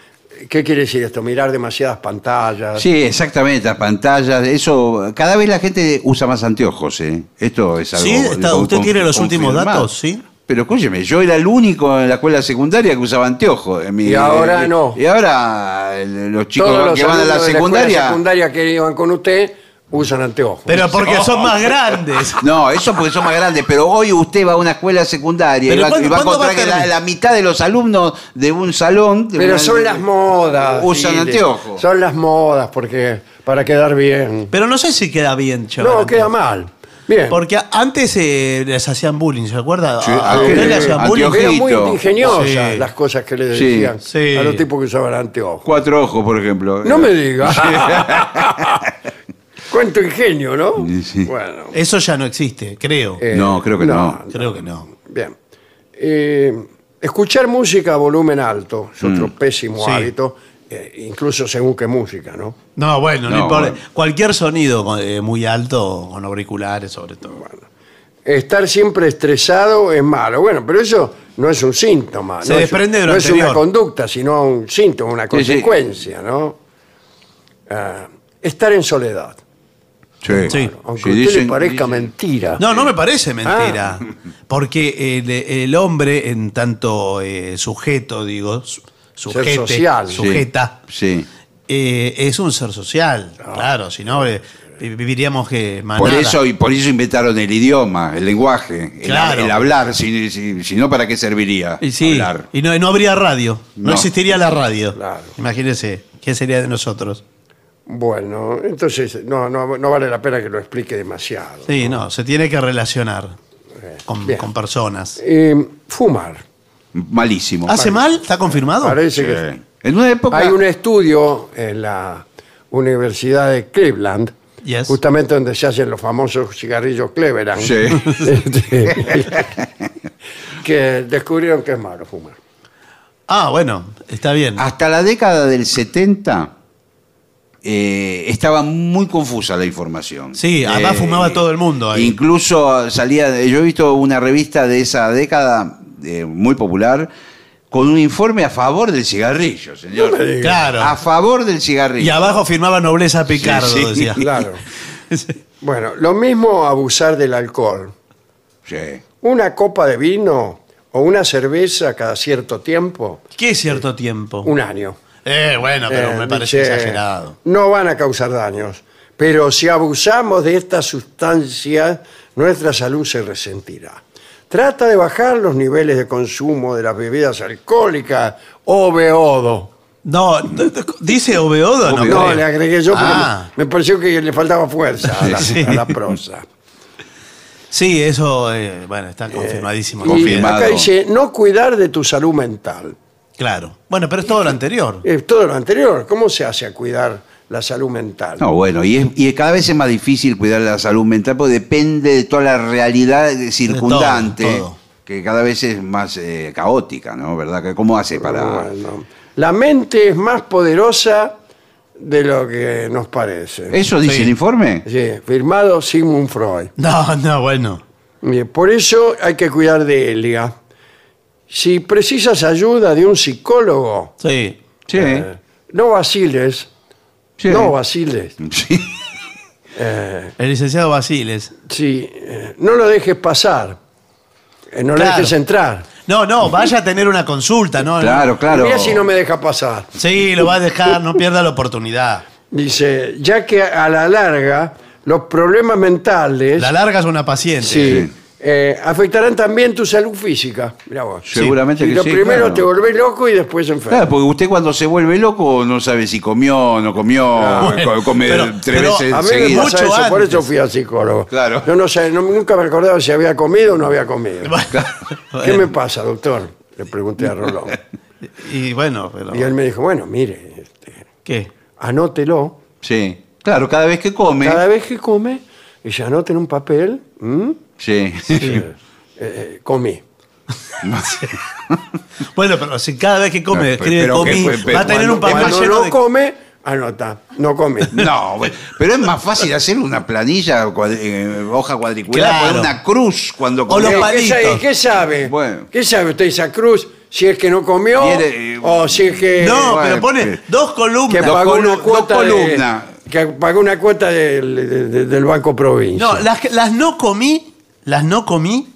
¿Qué quiere decir esto? Mirar demasiadas pantallas. Sí, exactamente, las pantallas, eso, cada vez la gente usa más anteojos, ¿eh? Esto es algo... Sí, está- con- ¿usted con- tiene los últimos datos? Sí. Pero escúcheme, yo era el único en la escuela secundaria que usaba anteojos. en mi- Y ahora no. Y ahora eh, los chicos Todos los que van a la de escuela secundaria... secundaria que iban con usted usan anteojos. Pero porque son más grandes. No, eso porque son más grandes, pero hoy usted va a una escuela secundaria y Pero va, ¿cuándo- y va a cuándo va encontrar a que la, terminar? la mitad de los alumnos de un salón... de Pero una- son las modas. Usan anteojos. Son las modas porque para quedar bien. Pero no sé si queda bien, No, chaval. queda mal. Bien. Porque antes eh, les hacían bullying, ¿se acuerda? Sí, a, le hacían bullying. Eran muy ingeniosas Sí. las cosas que le decían Sí. a los tipos que usaban anteojos. Cuatro ojos, por ejemplo. No me digas. Cuánto ingenio, ¿no? Sí, sí. Bueno. Eso ya no existe, creo. eh, No, creo que no. creo que no. Bien. Eh, escuchar música a volumen alto es otro pésimo Sí. hábito, eh, incluso según qué música, ¿no? No, bueno, no, No, importa. bueno. Cualquier sonido eh, muy alto, con auriculares sobre todo. Estar siempre estresado es malo. Bueno, pero eso no es un síntoma. Se no desprende es, de lo No es una conducta, sino un síntoma, una Sí, sí. consecuencia, ¿no? Ah, estar en soledad. Sí. Sí. Aunque Sí, a usted dicen- le parezca dicen- mentira. No, no me parece mentira. Ah. Porque el, el hombre, en tanto eh, sujeto, digo, su- sujete, social. Sí, sujeta, Sí. eh, es un ser social. Claro, si no, eh, vi- viviríamos que Por eso, y por eso inventaron el idioma, el lenguaje, el, Claro. el hablar. Si, si- si no, ¿para qué serviría Y sí, hablar? y no, no habría radio. No, No. existiría la radio. Claro. Imagínense, ¿qué sería de nosotros? Bueno, entonces no, no, no vale la pena que lo explique demasiado. Sí, no, se tiene que relacionar con, Bien. con personas. Eh, fumar. Malísimo. ¿Hace mal? ¿Está confirmado? Parece Sí. que En una época... hay un estudio en la Universidad de Cleveland, Yes. justamente donde se hacen los famosos cigarrillos Cleveland, Sí. Este, que descubrieron que es malo fumar. Ah, bueno, está bien. Hasta la década del 70 eh, estaba muy confusa la información. Sí, además fumaba todo el mundo ahí. Incluso salía, yo he visto una revista de esa década eh, muy popular con un informe a favor del cigarrillo, señor. Claro. A favor del cigarrillo. Y abajo firmaba Nobleza Picardo, Sí, sí. decía. Claro. Bueno, lo mismo abusar del alcohol. Sí. Una copa de vino o una cerveza cada cierto tiempo, ¿Qué cierto tiempo? un año. Eh, bueno, pero Eh, me parece dice, exagerado. No van a causar daños, pero si abusamos de estas sustancias, nuestra salud se resentirá. Trata de bajar los niveles de consumo de las bebidas alcohólicas o beodo. No, d- d- dice Obeodo, no, No, creo. le agregué yo porque Ah. me me pareció que le faltaba fuerza a la, Sí. a la prosa. Sí, eso, eh, bueno, está confirmadísimo. Y Confirmado. acá dice, no cuidar de tu salud mental. Claro. Bueno, pero es todo lo anterior. Es todo lo anterior. ¿Cómo se hace a cuidar la salud mental? No, bueno, y, es, y cada vez es más difícil cuidar la salud mental porque depende de toda la realidad circundante, todo, todo. que cada vez es más eh, caótica, ¿no? ¿Verdad? Que ¿Cómo hace para...? Bueno, la mente es más poderosa de lo que nos parece. ¿Eso dice Sí. el informe? Sí, firmado Sigmund Freud. No, no, bueno. Por eso hay que cuidar de Elia. Si precisas ayuda de un psicólogo, Sí. Sí. eh, no vaciles, sí. no vaciles. Sí. Eh, El licenciado Basiles. sí, eh, no lo dejes pasar, eh, no lo Claro. dejes entrar. No, no, vaya a tener una consulta, ¿no? Claro, claro. Mira si no me deja pasar. Sí, lo va a dejar, no pierda la oportunidad. Dice, ya que a la larga los problemas mentales La larga es una paciente. sí, eh, afectarán también tu salud física. Mirá vos. Seguramente que lo sí, primero claro. te volvés loco y después enfermo. Claro, porque usted cuando se vuelve loco no sabe si comió, no comió, Bueno, co- come pero- tres pero veces A mí me seguidas. pasa Mucho eso, por antes. eso fui al psicólogo. Claro. Yo no sé, no- nunca me acordaba si había comido o no había comido. ¿Qué me pasa, doctor? Le pregunté a Rolón. Y bueno, pero. Y él me dijo, bueno, mire, este, ¿Qué? anótelo. Sí. Claro, cada vez que come. Cada vez que come, y se anota en un papel, ¿m? Sí. Eh, eh, comí. Bueno, pero si cada vez que come No, escribe pero que comí, pero va a tener un papel Cuando lleno no de. come, anota, no come. No, pero es más fácil hacer una planilla, eh, hoja cuadricular, Claro. poner una cruz cuando O los come. ¿Qué sabe, palitos. qué sabe? Bueno. ¿Qué sabe usted esa cruz? Si es que no comió Viene, eh, o si es que, No, bueno, pero pone dos que columnas. Dos pagó una dos cuota de- columnas. que pagó una cuota del, de- de- del Banco Provincia. No, las, las no comí, las no comí,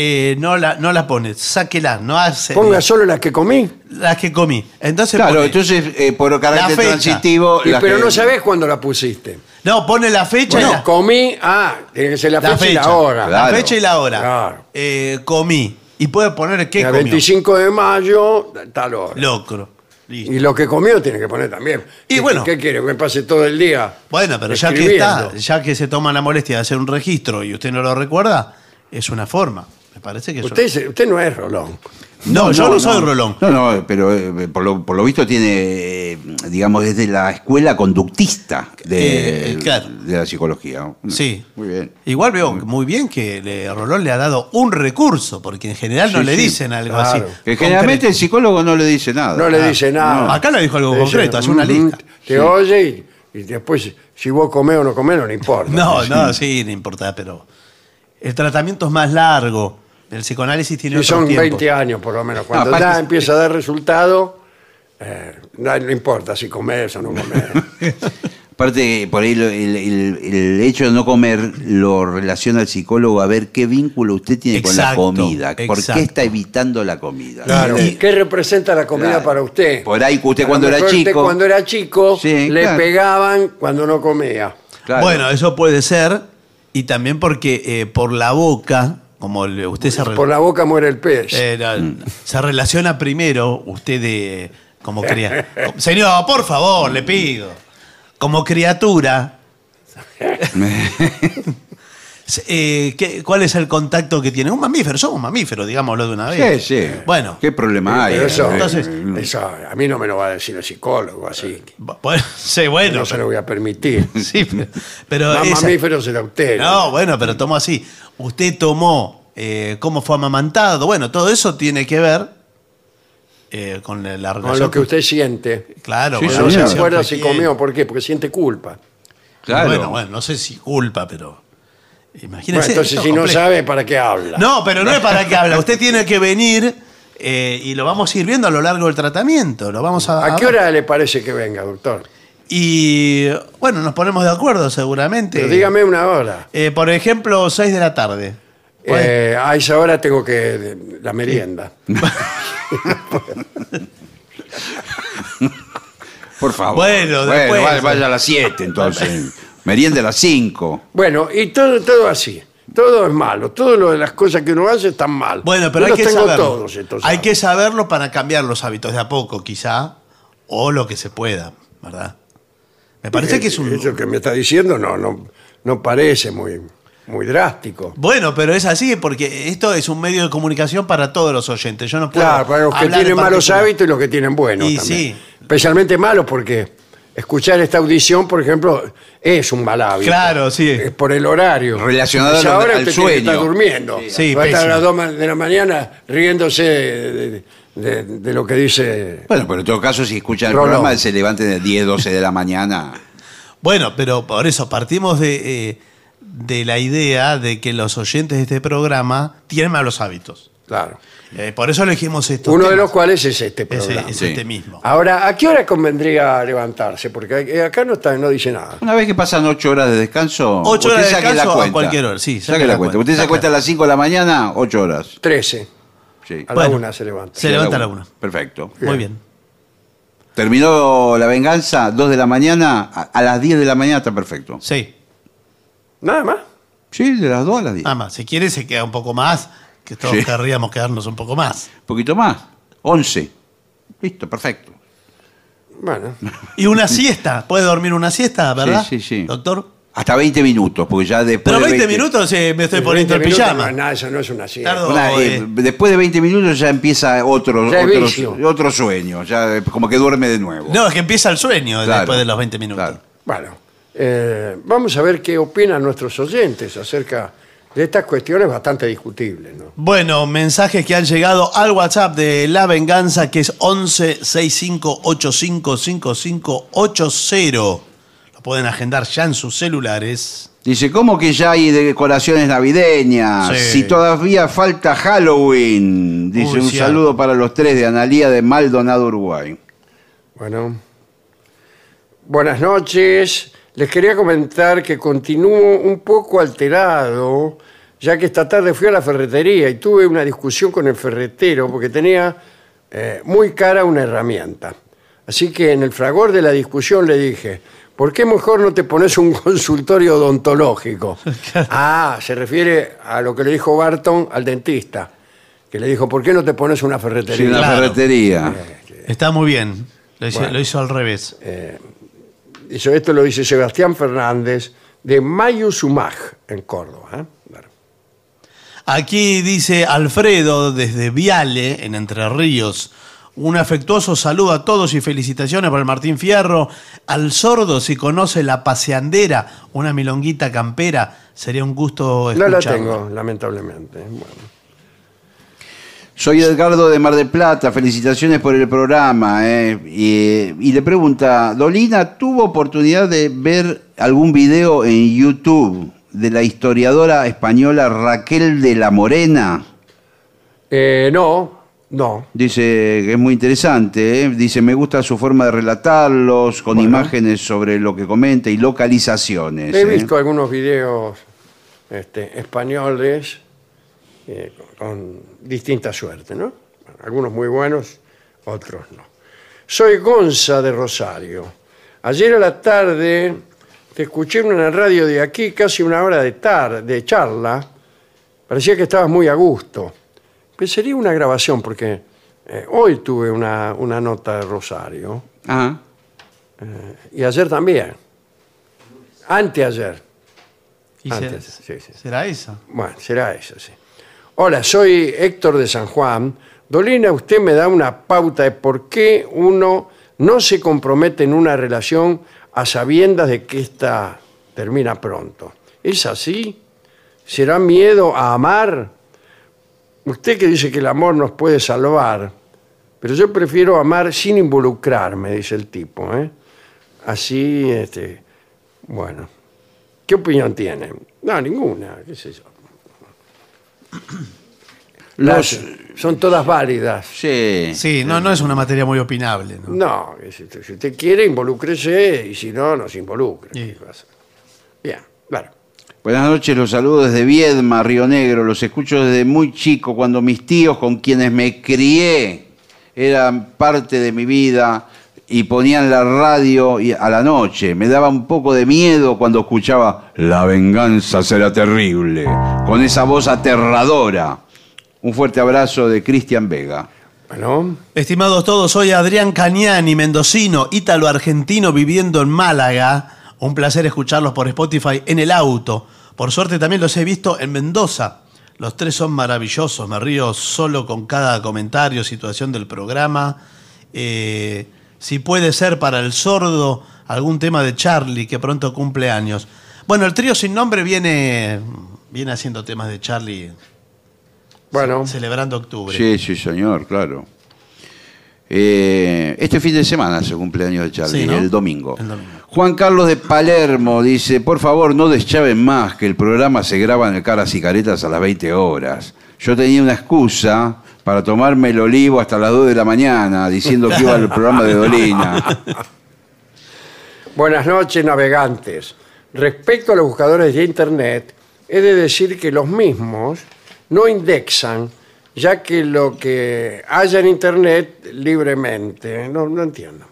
eh, no, la, no las pone, sáquelas, no hace. Ponga solo las que comí. las que comí. Entonces Claro, pone- entonces eh, por carácter fecha. transitivo. Y- la pero que- no sabés cuándo la pusiste. No, pone la fecha Bueno, y la, comí, ah, tiene que ser la, la fecha, y la hora. La Claro. fecha y la hora. Claro. Eh, comí. Y puede poner qué El comió. 25 de mayo, tal hora. Locro. Listo. Y lo que comió tiene que poner también. Y ¿Qué- bueno. ¿Qué quiere? ¿Que pase todo el día? Bueno, pero ya que está, ya que se toma la molestia de hacer un registro y usted no lo recuerda, es una forma. Me parece que es Usted, se- usted no es Rolón. No, yo no, soy Rolón. No, no, pero eh, por, lo, por lo visto tiene, eh, digamos, desde la escuela conductista de, Eh, claro. de la psicología. Sí. Muy bien. Igual veo muy bien que le- Rolón le ha dado un recurso, porque en general no Sí, le sí. dicen algo Claro. así. Que generalmente el psicólogo no le dice nada. No le Ah, dice nada. no. Acá le dijo algo Le concreto, hace una "Mm, lista". Te Sí. oye y, y después, si vos comés o no comés, no le importa. No, no, sí, no importa, pero el tratamiento es más largo. El psicoanálisis tiene Si otro son tiempo. 20 años por lo menos. Cuando aparte- ya empieza a dar resultado, eh, no importa si comés o no comés. Aparte, por ahí lo- el, el- el hecho de no comer lo relaciona al psicólogo a ver qué vínculo usted tiene con la comida. ¿Por qué está evitando la comida? Claro. Y- ¿Qué representa la comida Claro. para usted? Por ahí usted A lo cuando era mejor usted chico- cuando era chico, Sí, le claro. pegaban cuando no comía. Claro. Bueno, eso puede ser. Y también porque eh, por la boca, como le- usted se, Por la boca muere el pez. eh, la- se relaciona primero, usted de, como cría. Señor, por favor, le pido. Como criatura. eh, ¿qué- ¿Cuál es el contacto que tiene? Un mamífero, somos mamíferos, digámoslo de una Sí, vez. sí. Bueno, ¿Qué problema hay? Pero eso, entonces- eso a mí no me lo va a decir el psicólogo, así. bueno, sí, bueno. no se lo voy a permitir. Sí, pero, pero Más esa- mamífero será usted. No, bueno, pero tomó así. Usted tomó eh, cómo fue amamantado. Bueno, todo eso tiene que ver eh, con la, la Con relación. lo que usted siente. Claro, Sí, no se relación acuerda si comió, ¿por qué? Porque siente culpa. Claro. Bueno, bueno, no sé si culpa, pero. Imagínese. Bueno, entonces si no sabe, ¿para qué habla? No, pero no es para que habla. Usted tiene que venir eh, y lo vamos a ir viendo a lo largo del tratamiento. Lo vamos a. ¿A qué hora le parece que venga, doctor? Y bueno, nos ponemos de acuerdo seguramente. Pero dígame una hora. Eh, por ejemplo, 6 de la tarde. Eh, a esa hora tengo que... la merienda. Por favor. Bueno, después- vaya, vaya a las 7 entonces. Merienda a las 5. Bueno, y todo, todo así. Todo es malo. Todo lo de las cosas que uno hace están mal. Bueno, pero Yo hay los que tengo saberlo. todos estos hay hábitos. que saberlo para cambiar los hábitos de a poco, quizá. o lo que se pueda, ¿verdad? Me parece que es un... Eso que me está diciendo no, no, no parece muy, muy drástico. Bueno, pero es así porque esto es un medio de comunicación para todos los oyentes. Yo no puedo Claro, para los que hablar tienen en malos particular. hábitos y los que tienen buenos Y también. sí. Especialmente malos porque escuchar esta audición, por ejemplo, es un mal hábito. Claro, sí. Es por el horario. Relacionado Entonces, ahora al usted sueño. estar durmiendo. Sí, Va a estar a las pésimo. 2 de la mañana riéndose de, de- de lo que dice... Bueno, pero en todo caso, si escuchan el Rolón. programa, se levanten de 10, 12 de la mañana. Bueno, pero por eso partimos de, eh, de la idea de que los oyentes de este programa tienen malos hábitos. Claro. Eh, por eso elegimos estos Uno de los cuales es este Es, programa. es Sí. este mismo. Ahora, ¿a qué hora convendría levantarse? Porque eh, acá no, está, no dice nada. Una vez que pasan 8 horas de descanso, Ocho usted horas de saque la descanso a cuenta. cualquier hora, sí, Saque la cuenta. Usted se acuesta a las 5 de la mañana, 8 horas. 13. Sí. A Bueno, la una se levanta. se levanta a la una. Perfecto. Muy bien. Terminó la venganza, 2 de la mañana, a, a las 10 de la mañana está perfecto. Sí. Nada más. Sí, de las 2 a las 10. Nada más. Si quiere, se queda un poco más, que todos Sí. querríamos quedarnos un poco más. Un poquito más. 11. Listo, perfecto. Bueno, Y una siesta. ¿Puede dormir una siesta, verdad? Sí, sí, sí. Doctor. Hasta 20 minutos, porque ya después Pero de 20 minutos eh, me estoy 20 poniendo el pijama. no, nada, eso no es una siesta. Tardo. Una, eh, eh. después de 20 minutos ya empieza otro, Ya otro, sueño, ya como que duerme de nuevo. No, es que empieza el sueño Claro, después de los 20 minutos. claro. Bueno, eh, vamos a ver qué opinan nuestros oyentes acerca de estas cuestiones bastante discutibles. ¿no? Bueno, mensajes que han llegado al WhatsApp de La Venganza, que es 11 65 85 55 80. Lo pueden agendar ya en sus celulares. Dice, ¿cómo que ya hay decoraciones navideñas? Sí. Si todavía falta Halloween. Dice, Uy, un sí, saludo para los tres de Analía de Maldonado, Uruguay. Bueno, buenas noches. Les quería comentar que continúo un poco alterado, ya que esta tarde fui a la ferretería y tuve una discusión con el ferretero porque tenía eh, muy cara una herramienta. Así que en el fragor de la discusión le dije, ¿por qué mejor no te pones un consultorio odontológico? ah, se refiere a lo que le dijo Barton al dentista, que le dijo, ¿por qué no te pones una Sí, ferretería? una Claro. ferretería. Está muy bien. Lo hizo, Bueno. lo hizo al revés. Eso, esto lo dice Sebastián Fernández de Mayuzumaj, en Córdoba. ¿eh? Bueno. Aquí dice Alfredo desde Viale, en Entre Ríos. Un afectuoso saludo a todos y felicitaciones por el Martín Fierro. Al sordo, si conoce la paseandera, una milonguita campera, sería un gusto No escucharla. la tengo, lamentablemente. Bueno. Soy Edgardo de Mar del Plata, felicitaciones por el programa. eh. Y, y le pregunta, Dolina, ¿tuvo oportunidad de ver algún video en YouTube de la historiadora española Raquel de la Morena? Eh, no, no. Dice que es muy interesante, ¿eh? dice me gusta su forma de relatarlos, con Bueno. imágenes sobre lo que comenta y localizaciones. He ¿eh? visto algunos videos este, españoles eh, con distinta suerte, ¿no? Algunos muy buenos, otros no. Soy Gonza de Rosario. Ayer a la tarde te escuché en una radio de aquí casi una hora de, tar de charla. Parecía que estabas muy a gusto. Pues sería una grabación porque eh, hoy tuve una, una nota de Rosario Ajá. y ayer también. Anteayer. Y Antes, se- sí, sí. ¿Será esa? Bueno, será eso, sí. Hola, soy Héctor de San Juan. Dolina, usted me da una pauta de por qué uno no se compromete en una relación a sabiendas de que ésta termina pronto. ¿Es así? ¿Será miedo a amar? Usted que dice que el amor nos puede salvar, pero yo prefiero amar sin involucrarme, dice el tipo. ¿eh? Así, este, bueno. ¿Qué opinión tiene? No, ninguna, qué sé yo. Los, son todas válidas. sí. Sí, no, no es una materia muy opinable. ¿no? No, si usted, si usted quiere, involúcrese y si no, no se involucre. Sí. ¿Qué pasa? Bien, claro. Buenas noches, los saludo desde Viedma, Río Negro. Los escucho desde muy chico, cuando mis tíos con quienes me crié eran parte de mi vida y ponían la radio a la noche. Me daba un poco de miedo cuando escuchaba La venganza será terrible, con esa voz aterradora. Un fuerte abrazo de Cristian Vega. Bueno, Estimados todos, soy Adrián Cañani, mendocino, ítalo-argentino viviendo en Málaga. Un placer escucharlos por Spotify en el auto. Por suerte también los he visto en Mendoza. Los tres son maravillosos, me río solo con cada comentario, situación del programa. Eh, si puede ser para el sordo algún tema de Charlie que pronto cumple años. Bueno, el trío sin nombre viene, viene haciendo temas de Charlie bueno, celebrando octubre. Sí, sí, señor, claro. Eh, este fin de semana se cumpleaños de Charlie, Sí, ¿no? el, domingo. El domingo. Juan Carlos de Palermo dice, por favor no deschaven más, que el programa se graba en el Caras y Caretas a las 20 horas. Yo tenía una excusa para tomarme el olivo hasta las 2 de la mañana, diciendo que iba al programa de Dolina. buenas noches, navegantes. Respecto a los buscadores de Internet, he de decir que los mismos no indexan, ya que lo que haya en Internet libremente, no, no entiendo.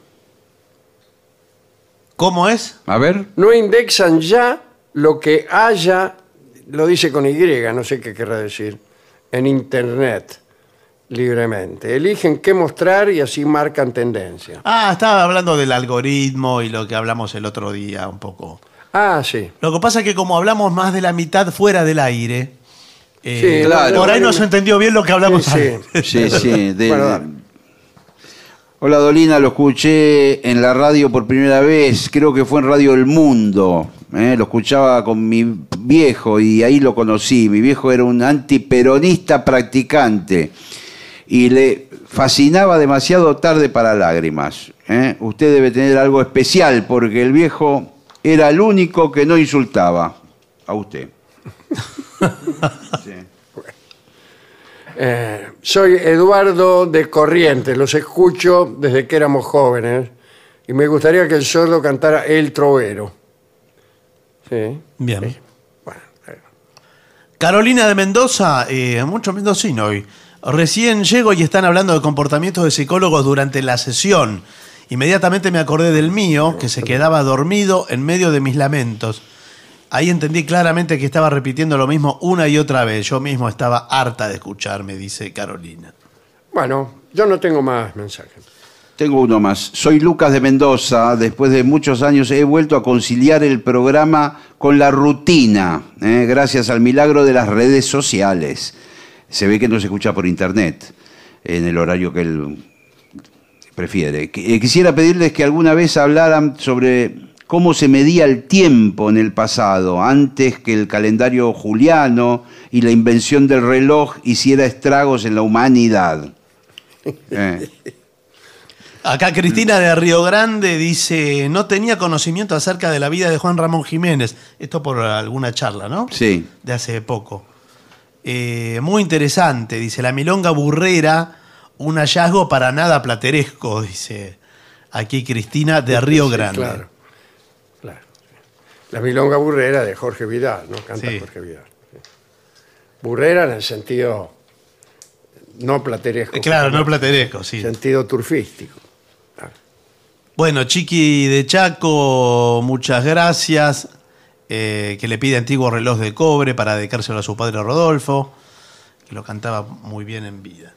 ¿Cómo es? A ver, No indexan ya lo que haya, lo dice con Y, no sé qué querrá decir, en Internet libremente. Eligen qué mostrar y así marcan tendencia. Ah, estaba hablando del algoritmo y lo que hablamos el otro día un poco. Ah, sí. Lo que pasa es que como hablamos más de la mitad fuera del aire, eh, Sí, claro. por ahí no se entendió bien lo que hablamos. Sí, sí, sí. de- Bueno, dale. Hola Dolina, lo escuché en la radio por primera vez, creo que fue en Radio El Mundo. ¿eh? Lo escuchaba con mi viejo y ahí lo conocí. Mi viejo era un antiperonista practicante y le fascinaba demasiado tarde para lágrimas. ¿eh? Usted debe tener algo especial porque el viejo era el único que no insultaba a usted. Sí. Eh, soy Eduardo de Corrientes, los escucho desde que éramos jóvenes y me gustaría que el sordo cantara El Trovero. Sí. Bien. Bueno, eh, Carolina de Mendoza, eh, mucho mendocino hoy. Recién llego y están hablando de comportamientos de psicólogos durante la sesión. Inmediatamente me acordé del mío, que se quedaba dormido en medio de mis lamentos. Ahí entendí claramente que estaba repitiendo lo mismo una y otra vez. Yo mismo estaba harta de escucharme, dice Carolina. bueno, yo no tengo más mensajes. Tengo uno más. Soy Lucas de Mendoza. Después de muchos años he vuelto a conciliar el programa con la rutina, ¿eh? gracias al milagro de las redes sociales. Se ve que no se escucha por internet en el horario que él prefiere. Eh, Quisiera pedirles que alguna vez hablaran sobre cómo se medía el tiempo en el pasado, antes que el calendario juliano y la invención del reloj hiciera estragos en la humanidad. Eh. Acá Cristina de Río Grande dice, no tenía conocimiento acerca de la vida de Juan Ramón Jiménez. Esto por alguna charla, ¿no? Sí. De hace poco. Eh, muy interesante, dice, la milonga burrera, un hallazgo para nada plateresco, dice aquí Cristina de Río Sí, Grande. Claro, claro. La milonga burrera de Jorge Vidal, ¿no? Canta Sí. Jorge Vidal. Burrera en el sentido no plateresco. Claro, no plateresco, sí. sentido turfístico. Bueno, Chiqui de Chaco, muchas gracias. Eh, que le pide antiguo reloj de cobre para dedicárselo a su padre Rodolfo, que lo cantaba muy bien en vida.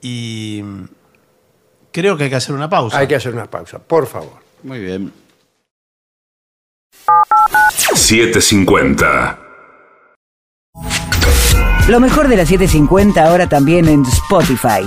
Y mm, creo que hay que hacer una pausa. Hay que hacer una pausa, por favor. Muy bien. 750. Lo mejor de la 750 ahora también en Spotify.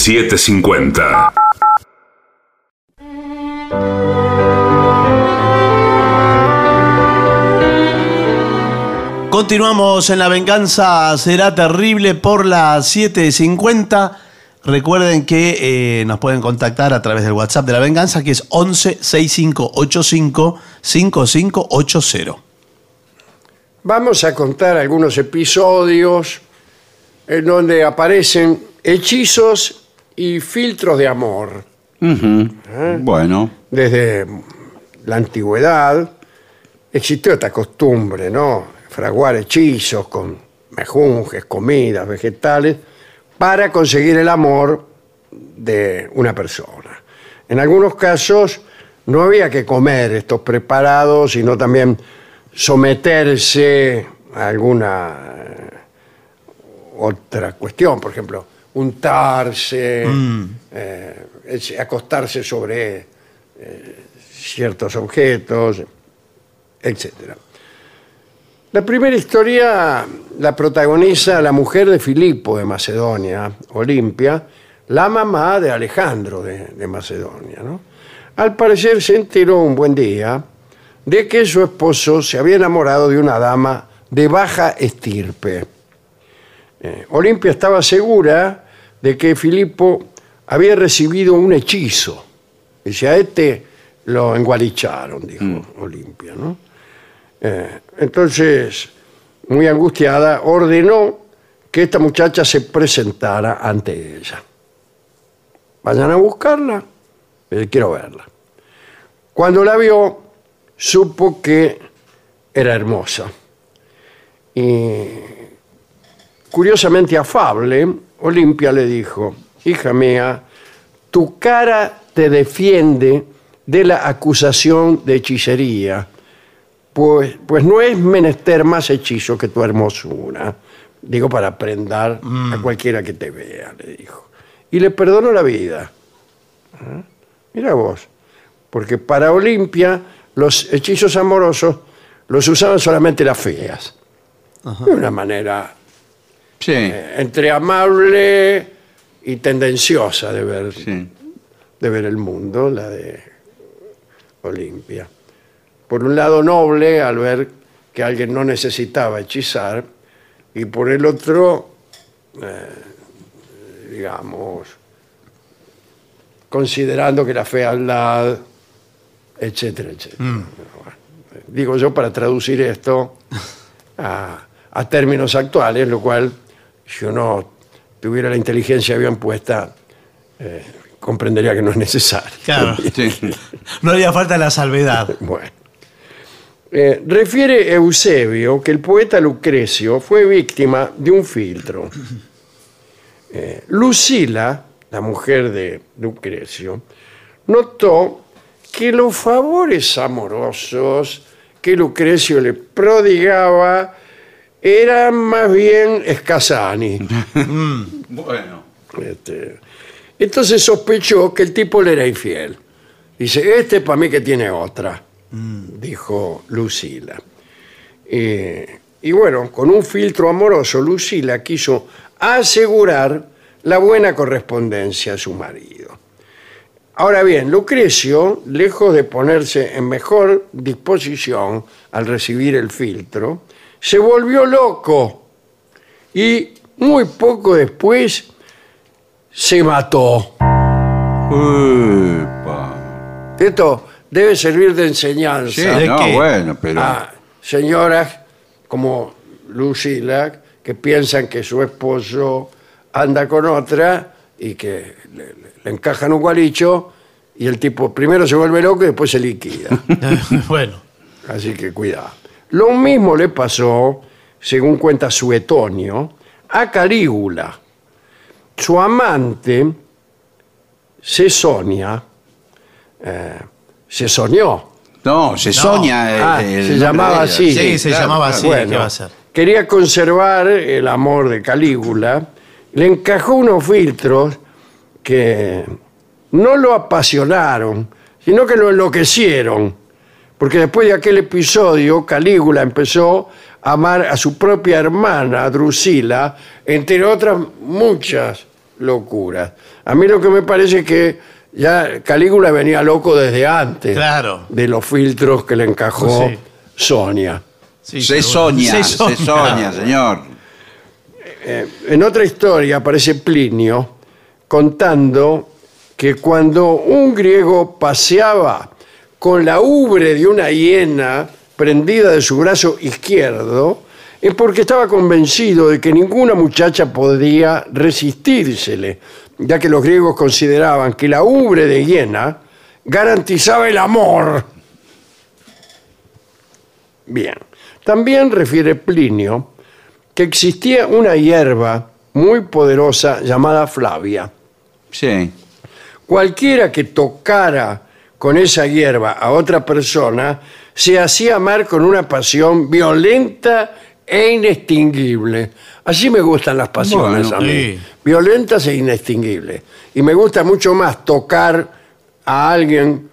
750. Continuamos en La Venganza Será Terrible por las 7.50. Recuerden que eh, nos pueden contactar a través del WhatsApp de La Venganza, que es 11 6585 5580. Vamos a contar algunos episodios en donde aparecen hechizos y filtros de amor. Ujú. Bueno, Desde la antigüedad existió esta costumbre, ¿no? Fraguar hechizos con mejunjes, comidas, vegetales, para conseguir el amor de una persona. En algunos casos no había que comer estos preparados, sino también someterse a alguna eh, otra cuestión, por ejemplo, untarse, eh, es- acostarse sobre eh, ciertos objetos, etcétera. La primera historia la protagoniza la mujer de Filipo de Macedonia, Olimpia, la mamá de Alejandro de, de Macedonia. ¿no? Al parecer se enteró un buen día de que su esposo se había enamorado de una dama de baja estirpe. Eh, Olimpia estaba segura de que Filipo había recibido un hechizo. Dice, a este lo engualicharon, dijo Olimpia. ¿no? Eh, entonces, muy angustiada, ordenó que esta muchacha se presentara ante ella. Vayan a buscarla, eh, quiero verla. Cuando la vio, supo que era hermosa. Y curiosamente afable, Olimpia le dijo, hija mía, tu cara te defiende de la acusación de hechicería, pues, pues no es menester más hechizo que tu hermosura. Digo, para prendar a cualquiera que te vea, le dijo. Y le perdonó la vida. ¿Ah? Mira vos, porque para Olimpia los hechizos amorosos los usaban solamente las feas. De una manera sí, eh, entre amable y tendenciosa de ver, sí. de ver el mundo, la de Olimpia. Por un lado noble al ver que alguien no necesitaba hechizar y por el otro, eh, digamos, considerando que la fealdad, etcétera, etcétera. Bueno, digo yo para traducir esto a, a términos actuales, lo cual si uno tuviera la inteligencia bien puesta, eh, comprendería que no es necesario. Claro. sí. No haría falta la salvedad. Bueno. Eh, refiere Eusebio que el poeta Lucrecio fue víctima de un filtro. Eh, Lucila, la mujer de Lucrecio, notó que los favores amorosos que Lucrecio le prodigaba eran más bien escasani. Bueno. Este, entonces sospechó que el tipo le era infiel. Dice, este para mí que tiene otra, dijo Lucila. Eh, y bueno, con un filtro amoroso, Lucila quiso asegurar la buena correspondencia a su marido. Ahora bien, Lucrecio, lejos de ponerse en mejor disposición al recibir el filtro, se volvió loco y muy poco después se mató. Upa. Esto debe servir de enseñanza Sí, ¿De no, qué? bueno, pero. a señoras como Lucila que piensan que su esposo anda con otra y que le, le- le encajan un gualicho y el tipo primero se vuelve loco y después se liquida. bueno. Así que cuidado. Lo mismo le pasó, según cuenta Suetonio, a Calígula. Su amante, Cesonia, eh, se soñó. No, se soña. eh, Ah, se llamaba así. Sí, se claro, llamaba así. Bueno, ¿qué va a ser? Quería conservar el amor de Calígula. Le encajó unos filtros que no lo apasionaron, sino que lo enloquecieron. Porque después de aquel episodio, Calígula empezó a amar a su propia hermana, Drusila, entre otras muchas locuras. A mí lo que me parece es que ya Calígula venía loco desde antes Claro. de los filtros que le encajó Sí. Sonia. Sí, Se soña, Se se soña. soña, señor. En otra historia aparece Plinio contando que cuando un griego paseaba con la ubre de una hiena prendida de su brazo izquierdo, es porque estaba convencido de que ninguna muchacha podría resistírsele, ya que los griegos consideraban que la ubre de hiena garantizaba el amor. Bien. También refiere Plinio que existía una hierba muy poderosa llamada Flavia. Sí. Cualquiera que tocara con esa hierba a otra persona se hacía amar con una pasión violenta e inextinguible. Así me gustan las pasiones Bueno, a mí. sí. Violentas e inextinguibles. Y me gusta mucho más tocar a alguien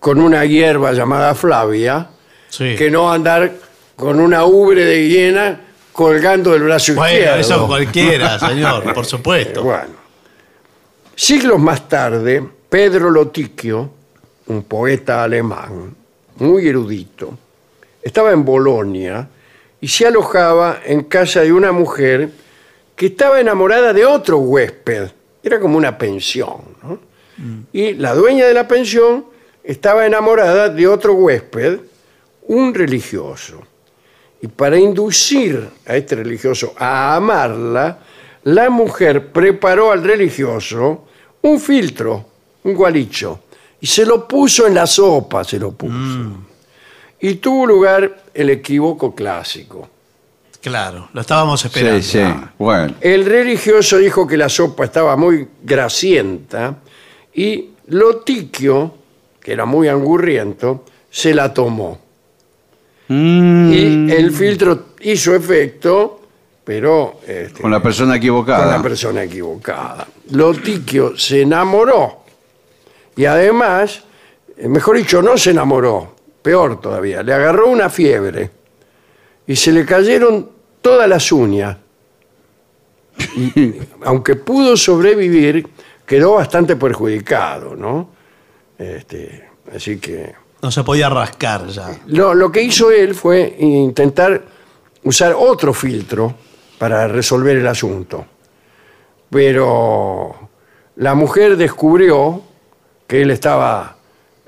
con una hierba llamada Flavia Sí. que no andar con una ubre de hiena colgando del brazo Bueno, izquierdo. eso cualquiera, señor, por supuesto. Bueno. Siglos más tarde, Pedro Lotiquio, un poeta alemán, muy erudito, estaba en Bolonia y se alojaba en casa de una mujer que estaba enamorada de otro huésped. Era como una pensión. ¿no? Y la dueña de la pensión estaba enamorada de otro huésped, un religioso. Y para inducir a este religioso a amarla, la mujer preparó al religioso un filtro, un gualicho, y se lo puso en la sopa, se lo puso. Y tuvo lugar el equívoco clásico. Claro, lo estábamos esperando. Sí, sí. Bueno. El religioso dijo que la sopa estaba muy grasienta y Lotiquio, que era muy angurriento, se la tomó. Mm, Y el filtro hizo efecto, pero este, con la persona con equivocada. la persona equivocada. Lotiquio se enamoró y además, eh, mejor dicho, no se enamoró, peor todavía, le agarró una fiebre y se le cayeron todas las uñas. Y, aunque pudo sobrevivir, quedó bastante perjudicado, ¿no? Este, así que No se podía rascar ya. lo, lo que hizo él fue intentar usar otro filtro para resolver el asunto. Pero la mujer descubrió que él estaba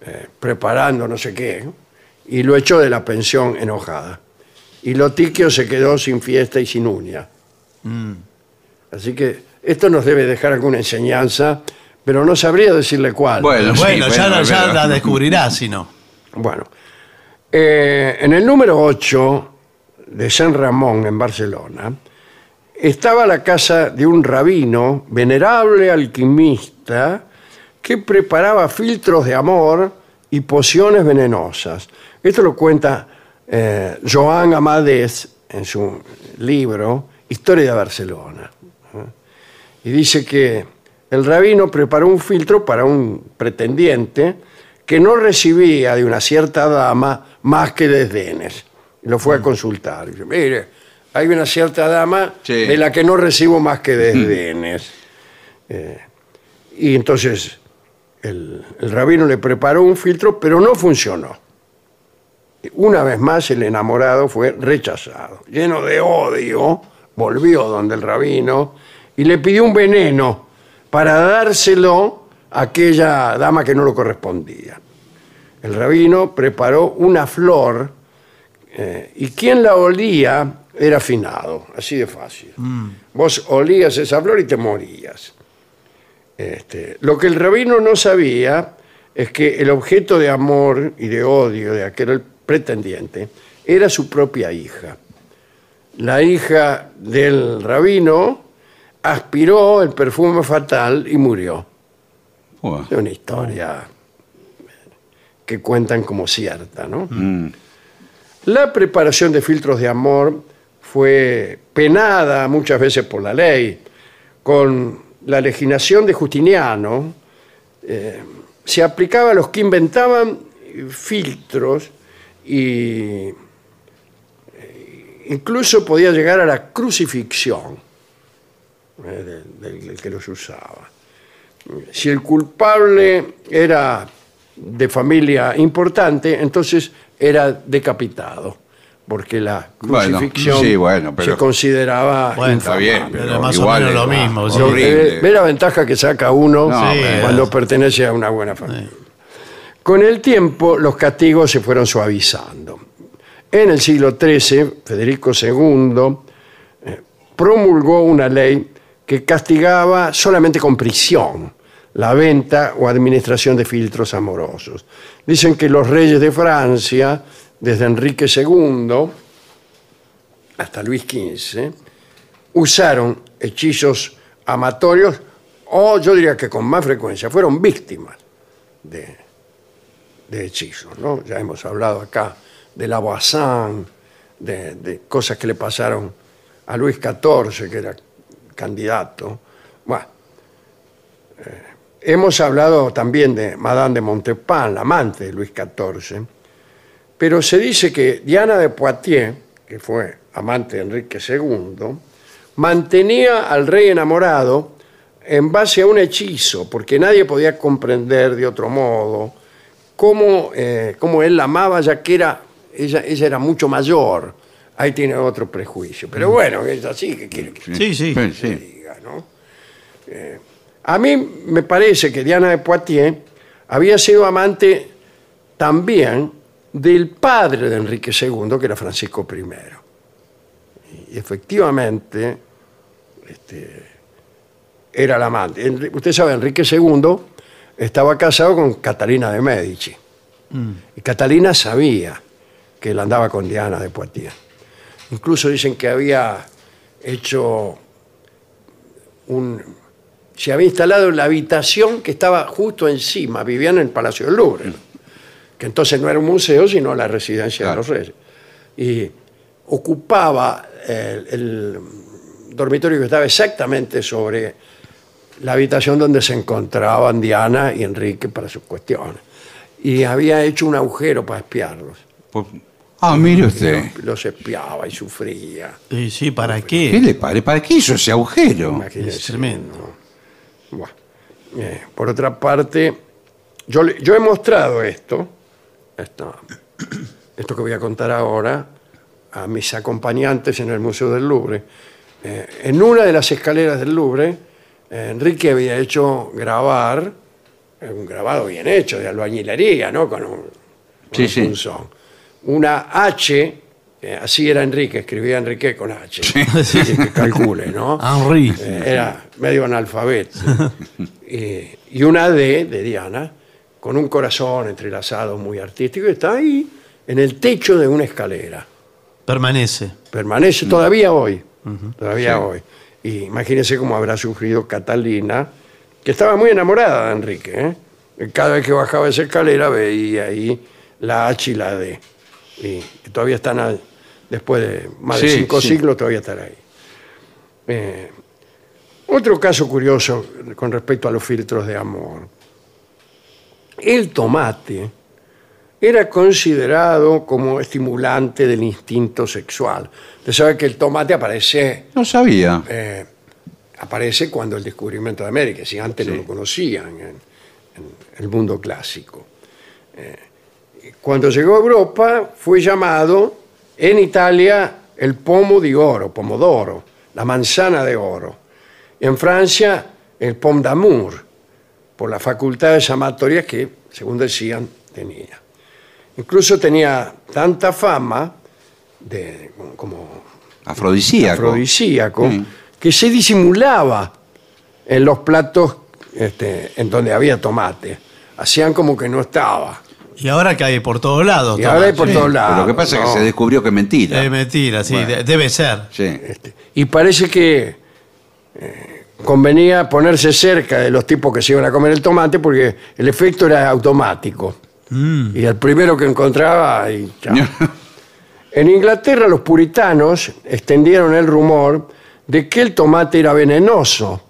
eh, preparando no sé qué y lo echó de la pensión enojada. Y Lotiquio se quedó sin fiesta y sin uña. Así que esto nos debe dejar alguna enseñanza, pero no sabría decirle cuál. Bueno, sí, Bueno, ya, bueno, ya pero- la descubrirá si no. Bueno, eh, en el número 8 de San Ramón, en Barcelona, estaba la casa de un rabino, venerable alquimista, que preparaba filtros de amor y pociones venenosas. Esto lo cuenta eh, Joan Amadés en su libro Historia de Barcelona. ¿eh? Y dice que el rabino preparó un filtro para un pretendiente que no recibía de una cierta dama más que desdenes. Y lo fue a consultar. Y dice, mire, hay una cierta dama Sí. de la que no recibo más que desdenes. Eh, y entonces el, el rabino le preparó un filtro, pero no funcionó. Una vez más el enamorado fue rechazado. Lleno de odio, volvió donde el rabino y le pidió un veneno para dárselo a aquella dama que no lo correspondía. El rabino preparó una flor eh, y quien la olía era finado, así de fácil. Vos olías esa flor y te morías. Este, lo que el rabino no sabía es que el objeto de amor y de odio de aquel pretendiente era su propia hija. La hija del rabino aspiró el perfume fatal y murió. Es una historia que cuentan como cierta, ¿no? La preparación de filtros de amor fue penada muchas veces por la ley. Con la legislación de Justiniano eh, se aplicaba a los que inventaban filtros y eh, incluso podía llegar a la crucifixión eh, del, del que los usaba. Si el culpable era de familia importante, entonces era decapitado, porque la Bueno, crucifixión sí, bueno, pero- se consideraba Bueno, Está bien, pero más o igual menos es- lo mismo, sí. Ve- la ventaja que saca uno No, Sí, pero- cuando pertenece a una buena familia. Con el tiempo, los castigos se fueron suavizando. en el siglo XIII, Federico II eh, promulgó una ley que castigaba solamente con prisión la venta o administración de filtros amorosos. Dicen que los reyes de Francia, desde Enrique II hasta Luis XV, usaron hechizos amatorios o yo diría que con más frecuencia fueron víctimas de, de hechizos. ¿no? Ya hemos hablado acá de la Voisin, de, cosas que le pasaron a Luis XIV, que era candidato. Bueno, eh, hemos hablado también de Madame de Montespan, la amante de Luis XIV, pero se dice que Diana de Poitiers, que fue amante de Enrique II, mantenía al rey enamorado en base a un hechizo, porque nadie podía comprender de otro modo cómo, eh, cómo él la amaba, ya que era, ella, ella era mucho mayor. Ahí tiene otro prejuicio. Pero bueno, es así que quiere que Sí, sí. Se sí. diga, ¿no? Eh, a mí me parece que Diana de Poitiers había sido amante también del padre de Enrique II, que era Francisco I. Y efectivamente este, era la amante. Usted sabe, Enrique II estaba casado con Catalina de Medici. Y Catalina sabía que él andaba con Diana de Poitiers. Incluso dicen que había hecho un... Se había instalado en la habitación que estaba justo encima, vivían en el Palacio del Louvre, que entonces no era un museo, sino la residencia Claro. de los reyes. Y ocupaba el, el dormitorio que estaba exactamente sobre la habitación donde se encontraban Diana y Enrique para sus cuestiones. Y había hecho un agujero para espiarlos. Ah, mire usted. Los espiaba y sufría. Sí, sí, ¿para ¿Qué qué? le parece? ¿Para qué hizo ese agujero? Imagínese, Es tremendo. ¿no? Bueno, eh, por otra parte, yo, yo he mostrado esto, esto, esto que voy a contar ahora, a mis acompañantes en el Museo del Louvre. Eh, en una de las escaleras del Louvre, eh, Enrique había hecho grabar, eh, un grabado bien hecho de albañilería, ¿no? Con un, Sí, un sí. punzón. Una H, eh, así era Enrique, escribía Enrique con H, Así que calcule, ¿no? Henri. Eh, era medio analfabeto. Eh, y una D de Diana, con un corazón entrelazado muy artístico, y está ahí en el techo de una escalera. Permanece. Permanece todavía hoy. Todavía hoy. Y imagínense cómo habrá sufrido Catalina, que estaba muy enamorada de Enrique. ¿eh? Cada vez que bajaba esa escalera veía ahí la H y la D. Y que todavía están, a- después de más de cinco sí. siglos, todavía están ahí. Eh, otro caso curioso con respecto a los filtros de amor. El tomate era considerado como estimulante del instinto sexual. Usted sabe que el tomate aparece, No sabía. eh, aparece cuando el descubrimiento de América, si antes no lo conocían en, en el mundo clásico. Eh, cuando llegó a Europa fue llamado en Italia el pomo di oro, pomodoro, la manzana de oro. En Francia el pomme d'amour, por las facultades amatorias que, según decían, tenía. Incluso tenía tanta fama de, como Afrodisíaco. afrodisíaco Mm. que se disimulaba en los platos este, en donde había tomate. Hacían como que no estaba. Y ahora que hay por todos lados. Y ahora hay por todos Pero lados. lo que pasa es que se descubrió que es mentira. Es mentira, sí, de- debe ser. Sí. Este, y parece que eh, convenía ponerse cerca de los tipos que se iban a comer el tomate porque el efecto era automático. Mm. Y el primero que encontraba, y chao. En Inglaterra los puritanos extendieron el rumor de que el tomate era venenoso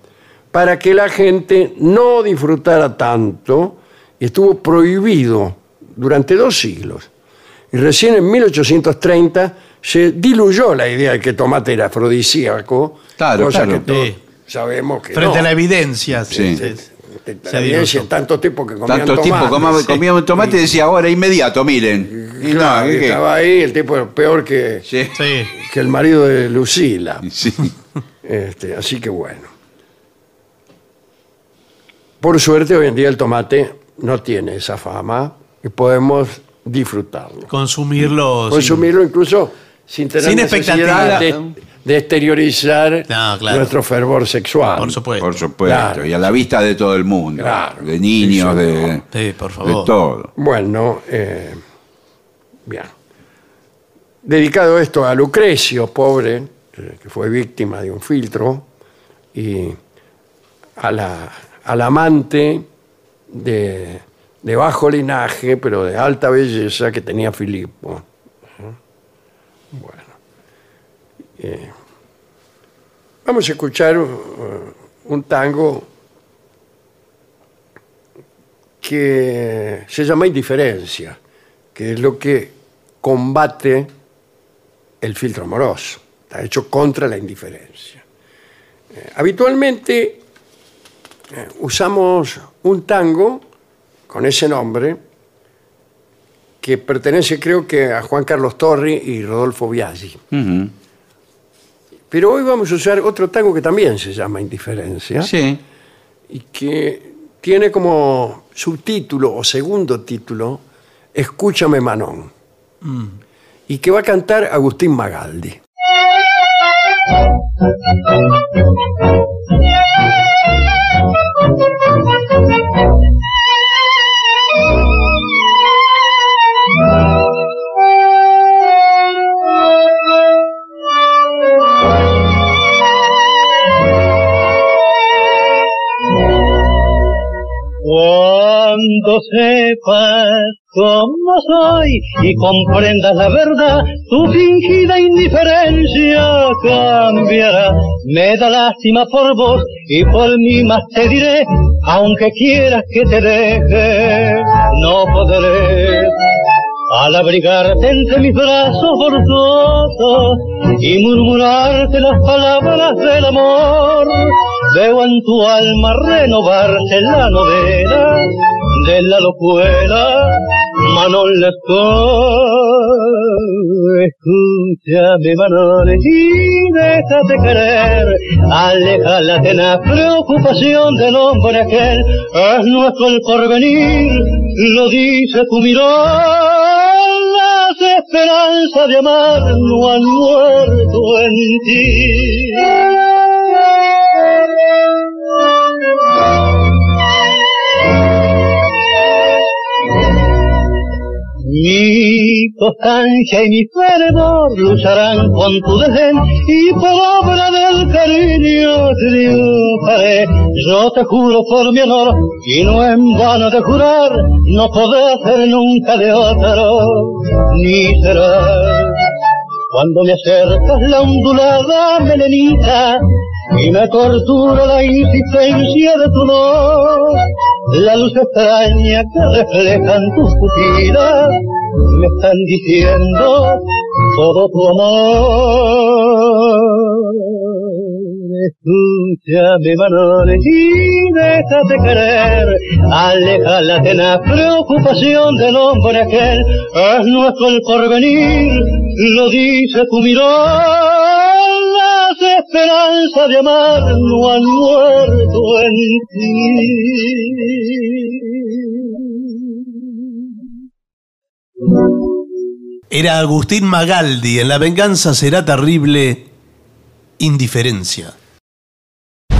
para que la gente no disfrutara tanto y estuvo prohibido durante dos siglos. Y recién en 1830 se diluyó la idea de que el tomate era afrodisíaco, Claro, cosa claro. que todos Sí. Sabemos que Frente no. a la evidencia. Sí. sí. La se evidencia, diluyó. tanto tiempo que comían Tanto tiempo tomate. comíamos, Sí. comíamos tomate y decía ahora inmediato, miren. Y Claro, no, y ¿qué? estaba ahí el tipo peor que, que el marido de Lucila. Sí. Este, así que bueno. Por suerte hoy en día el tomate no tiene esa fama y podemos disfrutarlo. Consumirlo. sin- Consumirlo incluso sin tener Sin necesidad expectativa. de, de exteriorizar No, claro. nuestro fervor sexual. Por supuesto. Por supuesto. Claro. Y a la vista de todo el mundo. Claro. De niños, Sí, de, Sí, por de favor. todo. Bueno, eh, bien. Dedicado esto a Lucrecio, pobre, eh, que fue víctima de un filtro, y a la, al amante de, de bajo linaje, pero de alta belleza que tenía Filipo. Bueno. Eh, vamos a escuchar uh, un tango que se llama indiferencia, que es lo que combate el filtro amoroso. Está hecho contra la indiferencia. Eh, habitualmente eh, usamos un tango con ese nombre que pertenece creo que a Juan Carlos Torri y Rodolfo Biaggi. Ujú. Pero hoy vamos a usar otro tango que también se llama Indiferencia Sí. y que tiene como subtítulo o segundo título Escúchame Manón y que va a cantar Agustín Magaldi. Cuando sepas cómo soy y comprendas la verdad, tu fingida indiferencia cambiará. Me da lástima por vos y por mí más te diré, aunque quieras que te deje, no podré. Al abrigarte entre mis brazos forzosos y murmurarte las palabras del amor, veo en tu alma renovarse la novela de la locuela Lescaut. Escúchame Manon y déjate querer, aleja la tenaz preocupación del hombre aquel, es nuestro el porvenir, lo dice tu mirar. Las esperanzas de amar no han muerto en ti. Mi constancia y mi fervor lucharán con tu desdén y por obra del cariño triunfaré. Yo te juro por mi honor y no en vano de jurar, no podré ser nunca de otro, ni será. Cuando me acercas la ondulada melenita y me tortura la insistencia de tu voz, la luz extraña que reflejan tus pupilas me están diciendo todo tu amor. Escúchame, Manole, y déjate querer. Aleja la tenaz preocupación del hombre aquel. Es nuestro el porvenir, lo dice tu mirar. Las esperanzas de amar no muerto en ti. Era Agustín Magaldi. En La venganza será terrible. Indiferencia.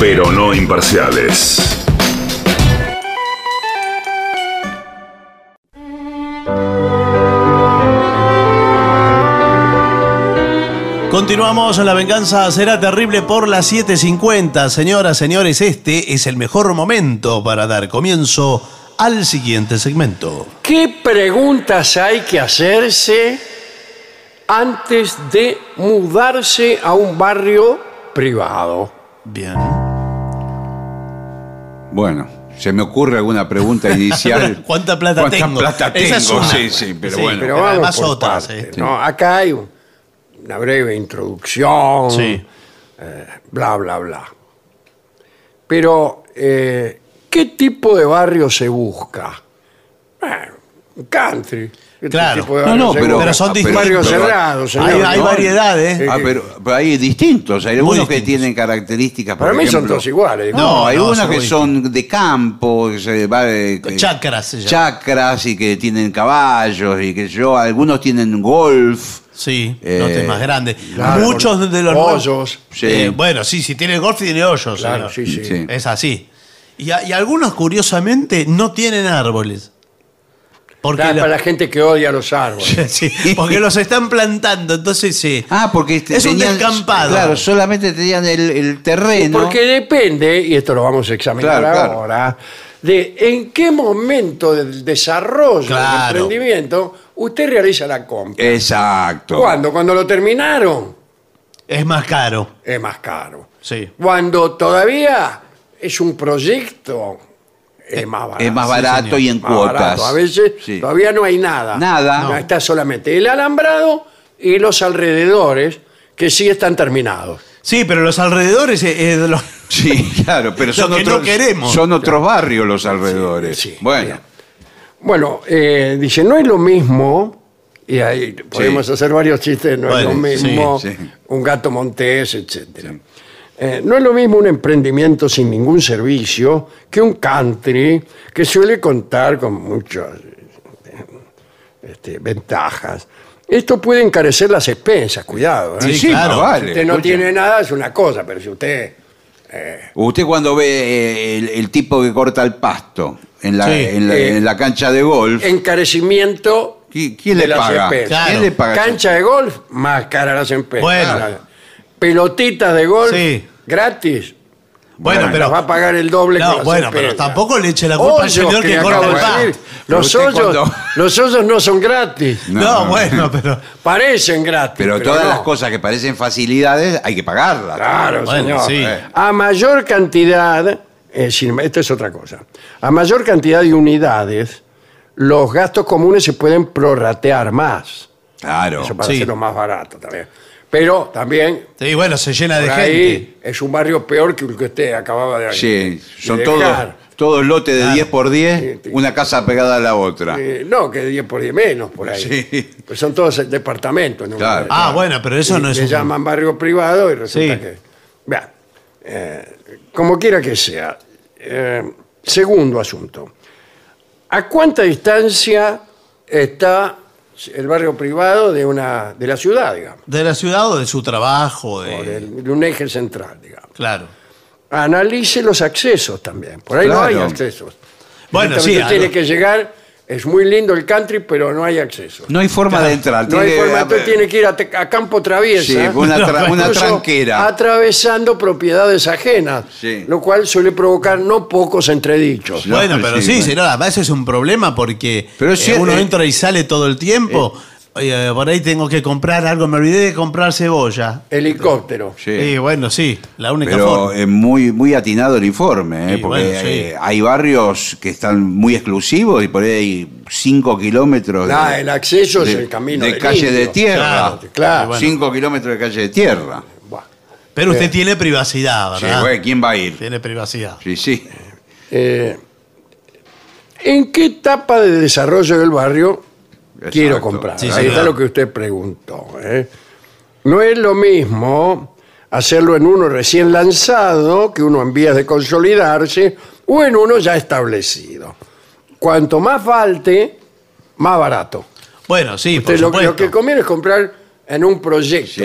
Pero no imparciales. Continuamos en La venganza será terrible por las 7.50. Señoras, señores, este es el mejor momento para dar comienzo al siguiente segmento. ¿Qué preguntas hay que hacerse antes de mudarse a un barrio privado? Bien. Bueno, se me ocurre alguna pregunta inicial. ¿Cuánta plata ¿Cuánta tengo? plata Esa es tengo? una. Sí, sí, pero Sí, bueno. Pero Pero vamos además por otras, partes, eh. ¿no? Acá hay un- una breve introducción, Sí. eh, bla, bla, bla. Pero, eh, ¿qué tipo de barrio se busca? Bueno, un country. ¿Qué Claro. tipo de No, barrio no, pero- son distintos. barrio Pero- cerrado, señor. Hay, hay ¿no? variedad, ¿eh? Ah, pero, pero hay distintos. Hay algunos que tienen características. por Para mí son ejemplo- todos iguales. No, No, hay no, unos son que son de campo, que se va de- que- Chacras se llama. chacras y que tienen caballos y que yo, algunos tienen golf. Sí, Eh, lotes más grandes. Claro, Muchos de los hoyos. Sí. Eh, bueno, sí, si tiene golf tiene hoyos. Claro, señor. sí, sí. Sí. Es así. Y, a- y algunos, curiosamente, no tienen árboles. Porque, Claro, para la gente que odia los árboles. Sí, porque los están plantando, entonces sí. Ah, porque te- Es un tenían- descampado. Claro, solamente tenían el, el terreno. Porque depende, y esto lo vamos a examinar Claro, claro. ahora, de en qué momento del desarrollo Claro. del emprendimiento usted realiza la compra. Exacto. ¿Cuándo? Cuando lo terminaron, Es más caro. es más caro. Sí. Cuando todavía es un proyecto, es más barato. Es más barato y en Más cuotas. barato. A veces Sí. todavía no hay nada. Nada. No, Está solamente el alambrado y los alrededores que sí están terminados. Sí, pero los alrededores eh, eh, los- Sí, claro, pero son que no otros, queremos. son otros barrios los alrededores. Sí, sí, bueno, bien. Bueno, eh, dice, no es lo mismo, y ahí podemos hacer varios chistes, no Bueno, es lo mismo sí, sí. un gato montés, etc. no es lo mismo un emprendimiento sin ningún servicio que un country que suele contar con muchas eh, este, ventajas. Esto puede encarecer las expensas, cuidado. ¿eh? sí, Sí, sí, claro. vale. Si usted no escucha. tiene nada es una cosa, pero si usted... Usted cuando ve eh, el, el tipo que corta el pasto en la, Sí. en la, Eh, en la cancha de golf, encarecimiento ¿qui- ¿quién de le las paga? expensas. Claro. ¿Quién le paga? Cancha de golf, más cara las empresas. Bueno. Pelotitas de golf, Sí. gratis. Bueno, Las pero. va a pagar el doble No, con las bueno, pero tampoco le eche la culpa al Hoyos señor que le corta acabo el de pasto. decir. Pero Los usted hoyos, cuando- los hoyos no son gratis. No, No, no. bueno, pero. Parecen gratis. Pero todas no. las cosas que parecen facilidades hay que pagarlas. Claro, Bueno, señor. sí. A mayor cantidad, eh, sin- esto es otra cosa, a mayor cantidad de unidades, los gastos comunes se pueden prorratear más. Claro. Eso para Sí. hacerlo más barato también. Pero también, Sí, bueno, se llena de por gente. ahí, es un barrio peor que el que usted acababa de Sí, de son dejar. todos, todos lotes de Claro. 10 por 10, Sí, sí. una casa pegada a la otra. Eh, no, que 10 por 10 menos por ahí. Sí. Pues son todos departamentos. ¿no? Claro. Ah, bueno, pero eso Y no es Le un- llaman barrio privado y resulta Sí. que. Vean, eh, como quiera que sea. Eh, segundo asunto. ¿A cuánta distancia está el barrio privado de, una, de la ciudad, digamos? De la ciudad o de su trabajo. De... O del- de un eje central, digamos. Claro. Analice los accesos también. Por ahí no hay Claro. accesos. Bueno, Directamente sí, usted tiene que llegar. Es muy lindo el country, pero no hay acceso. No hay forma de entrar. No hay tiene- forma, usted tiene que ir a, te- a campo traviesa. Sí, una, tra- una incluso tranquera. Atravesando propiedades ajenas, Sí. lo cual suele provocar no pocos entredichos. No, bueno, pero sí, sí, bueno. señor, además eso es un problema porque Pero eh, sí, uno eh, entra y sale todo el tiempo. Oye, por ahí tengo que comprar algo, me olvidé de comprar cebolla. Helicóptero. Sí. Y bueno, sí, la única Pero forma. es muy, muy atinado el informe, ¿eh? Sí, porque bueno, sí. eh, hay barrios que están muy exclusivos y por ahí hay 5 kilómetros de, Ah, el acceso es de- el camino de del calle de tierra. Claro, claro. 5 kilómetros de calle de tierra. Buah. Pero usted tiene privacidad, Sí, ¿verdad? güey, ¿quién va a ir? Tiene privacidad. Sí, sí. Eh, ¿En qué etapa de desarrollo del barrio. Quiero comprar? Sí, Ahí señor. está lo que usted preguntó. ¿eh? No es lo mismo hacerlo en uno recién lanzado, que uno en vías de consolidarse, o en uno ya establecido. Cuanto más falte, más barato. Bueno, sí, por Usted lo, supuesto. lo que conviene es comprar en un proyecto. Sí.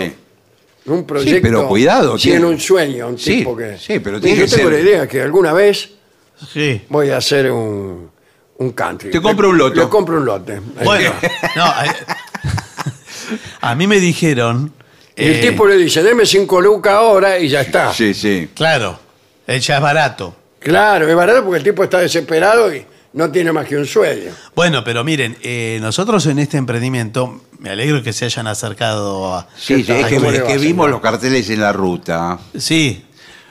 En Un proyecto. pero cuidado, Sí, en tiene- un sueño, un Sí, tipo que. sí, pero Mire, tiene Yo que tengo ser- la idea que alguna vez Sí. voy a hacer un, un country. Te compro un lote. Le compro un lote. Bueno, no, eh, a mí me dijeron. Y el eh, tipo le dice, deme cinco lucas ahora y ya está. Sí, sí. Claro, él ya es barato. Claro, es barato porque el tipo está desesperado y no tiene más que un sueño. Bueno, pero miren, eh, nosotros en este emprendimiento, me alegro que se hayan acercado a. Sí, sí, es que, ¿Cómo le es va, que vimos los carteles en la ruta. Sí.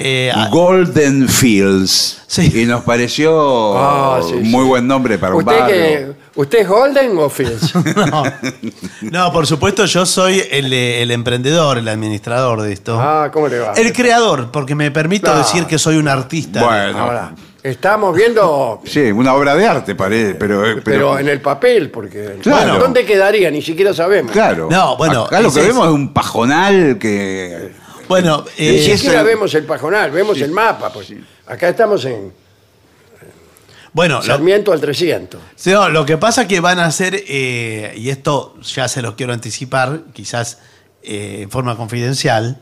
Eh, a- Golden Fields. Sí. Y nos pareció Ah, sí, muy sí. buen nombre para un ¿Usted, barrio. que, ¿Usted es Golden o Fields? no, no, por supuesto, yo soy el, el emprendedor, el administrador de esto. ah, ¿cómo le va? El creador, porque me permito decir que soy un artista. Bueno, Ahora, estamos viendo, sí, una obra de arte, parece, pero, eh, pero, pero, en el papel, porque Claro. ¿dónde quedaría? Ni siquiera sabemos. claro. No, bueno, Acá lo que es- vemos es un pajonal que. Bueno, Ni eh, siquiera eso- vemos el pajonal, vemos el mapa. Pues. Acá estamos en bueno, lo, Sarmiento al 300. sí, no, lo que pasa que van a hacer, eh, y esto ya se los quiero anticipar, quizás eh, en forma confidencial.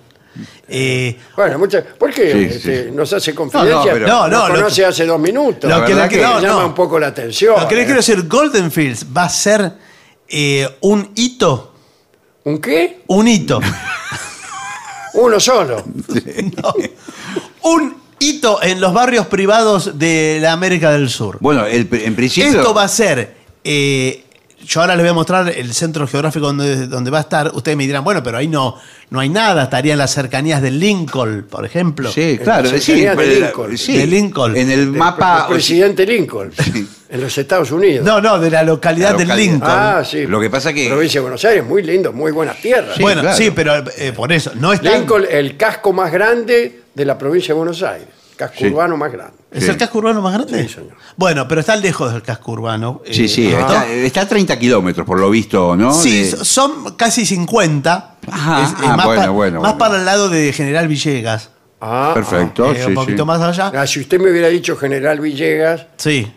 eh, Bueno, muchas, ¿por qué Sí, este, sí. nos hace confidencia? No, no, pero- No, no, Nos conoce hace dos minutos. lo La que verdad llama no. un poco la atención. lo que le ¿eh? quiero decir, Golden Fields va a ser eh, un hito, ¿Un qué? un hito, Uno solo. un hito en los barrios privados de la América del Sur. Bueno, el- en principio. Esto va a ser. eh, yo ahora les voy a mostrar el centro geográfico donde, donde va a estar. Ustedes me dirán, bueno, pero ahí no, no hay nada. Estaría en las cercanías de Lincoln, por ejemplo. Sí, claro, En sí, de Lincoln. sí, De Lincoln. En el El mapa. presidente Lincoln, en los Estados Unidos. No, no, de la localidad La de localidad. Lincoln. Ah, sí. Lo que pasa que- Provincia de Buenos Aires, muy lindo, muy buenas tierras. Sí, bueno, claro. sí, pero eh, por eso. No está. Lincoln, el casco más grande de la provincia de Buenos Aires. Casco Sí. urbano más grande. ¿Es Sí. el casco urbano más grande? Sí, señor. Bueno, pero está lejos del casco urbano. Sí, eh, sí, ¿no? está, está a 30 kilómetros, por lo visto, ¿no? Sí, De- son casi 50. Ajá, Es- es ah, más, bueno, pa- bueno, más bueno. para el lado de General Villegas. Ah, Perfecto, eh, sí, un poquito sí. más allá. ah. Ah, si usted me hubiera dicho General Villegas, Sí.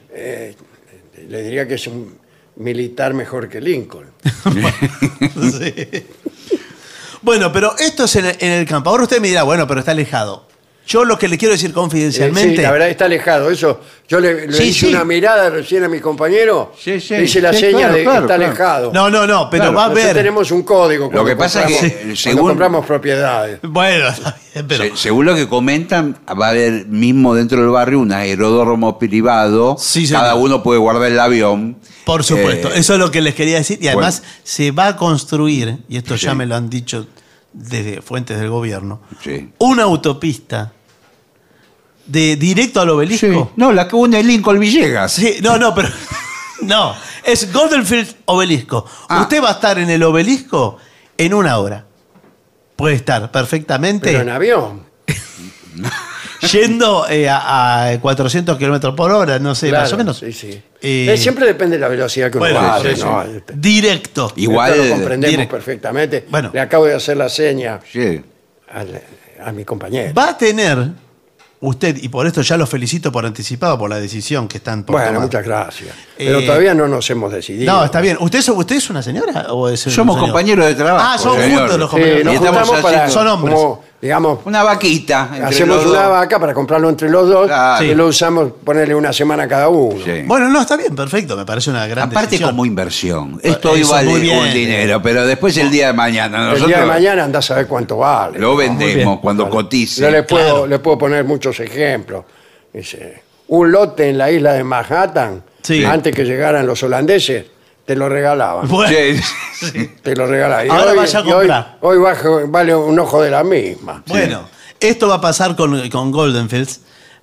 le diría que es un militar mejor que Lincoln. Sí. Bueno, pero esto es en el, en el campo. Ahora usted me dirá, bueno, pero está alejado. Yo lo que le quiero decir Eh, confidencialmente. sí, la verdad está alejado. Eso, yo le, le Sí, hice sí. una mirada recién a mi compañero. Sí, sí, le hice la sí, seña claro, de que claro, está claro. alejado. no, no, no, pero Claro, va a Nosotros ver. tenemos un código. cuando que pasa es que, compramos- eh, cuando según- compramos propiedades. Bueno, está bien, pero. Se- según lo que comentan, va a haber mismo dentro del barrio un aeródromo privado. Sí, señor. Cada uno puede guardar el avión. Por supuesto, Eh, eso es lo que les quería decir. Y además bueno. se va a construir, y esto ya me lo han dicho desde fuentes del gobierno, Sí. una autopista de directo al sí. obelisco. No, la que une Lincoln Villegas. Sí, no, no, pero. No, es Goldenfield Obelisco. Ah. Usted va a estar en el obelisco en una hora. Puede estar perfectamente Pero en avión. yendo eh, a, a 400 kilómetros por hora, no sé, más o menos. Sí, sí. Eh, Eh, siempre depende de la velocidad que uno Bueno, vaya, sí, ¿no? sí. Este, Directo. Igual. esto lo comprendemos perfectamente. Bueno. Le acabo de hacer la seña Sí. al- a, mi compañero. Va a tener usted, y por esto ya lo felicito por anticipado por la decisión que están por Bueno, tomar. muchas gracias. Pero Eh, todavía no nos hemos decidido. No, está bien. ¿Usted es, ¿Usted es una señora? ¿O es un Somos señor? compañeros de trabajo. Ah, son señor. juntos los Sí, compañeros. nos Y estamos juntamos para, Son hombres. como, digamos, Una vaquita. entre hacemos los una dos. vaca para comprarlo entre los dos Claro. y Sí. lo usamos, ponerle una semana cada uno. Sí. Bueno, no, está bien, perfecto. Me parece una gran Aparte decisión. como inversión. Esto hoy Eso, vale muy bien. un dinero, pero después el día de mañana El día de mañana andás a ver cuánto vale. lo bien. vendemos cuando cotice. Yo le puedo, claro. le puedo poner muchos ejemplos. Dice, un lote en la isla de Manhattan, Sí. antes que llegaran los holandeses, te lo regalaban. Bueno, Sí. Te lo regalaban. Y Ahora hoy- vaya a hoy- comprar. Hoy, bajo- vale un ojo de la misma. bueno, esto va a pasar con, con Goldenfields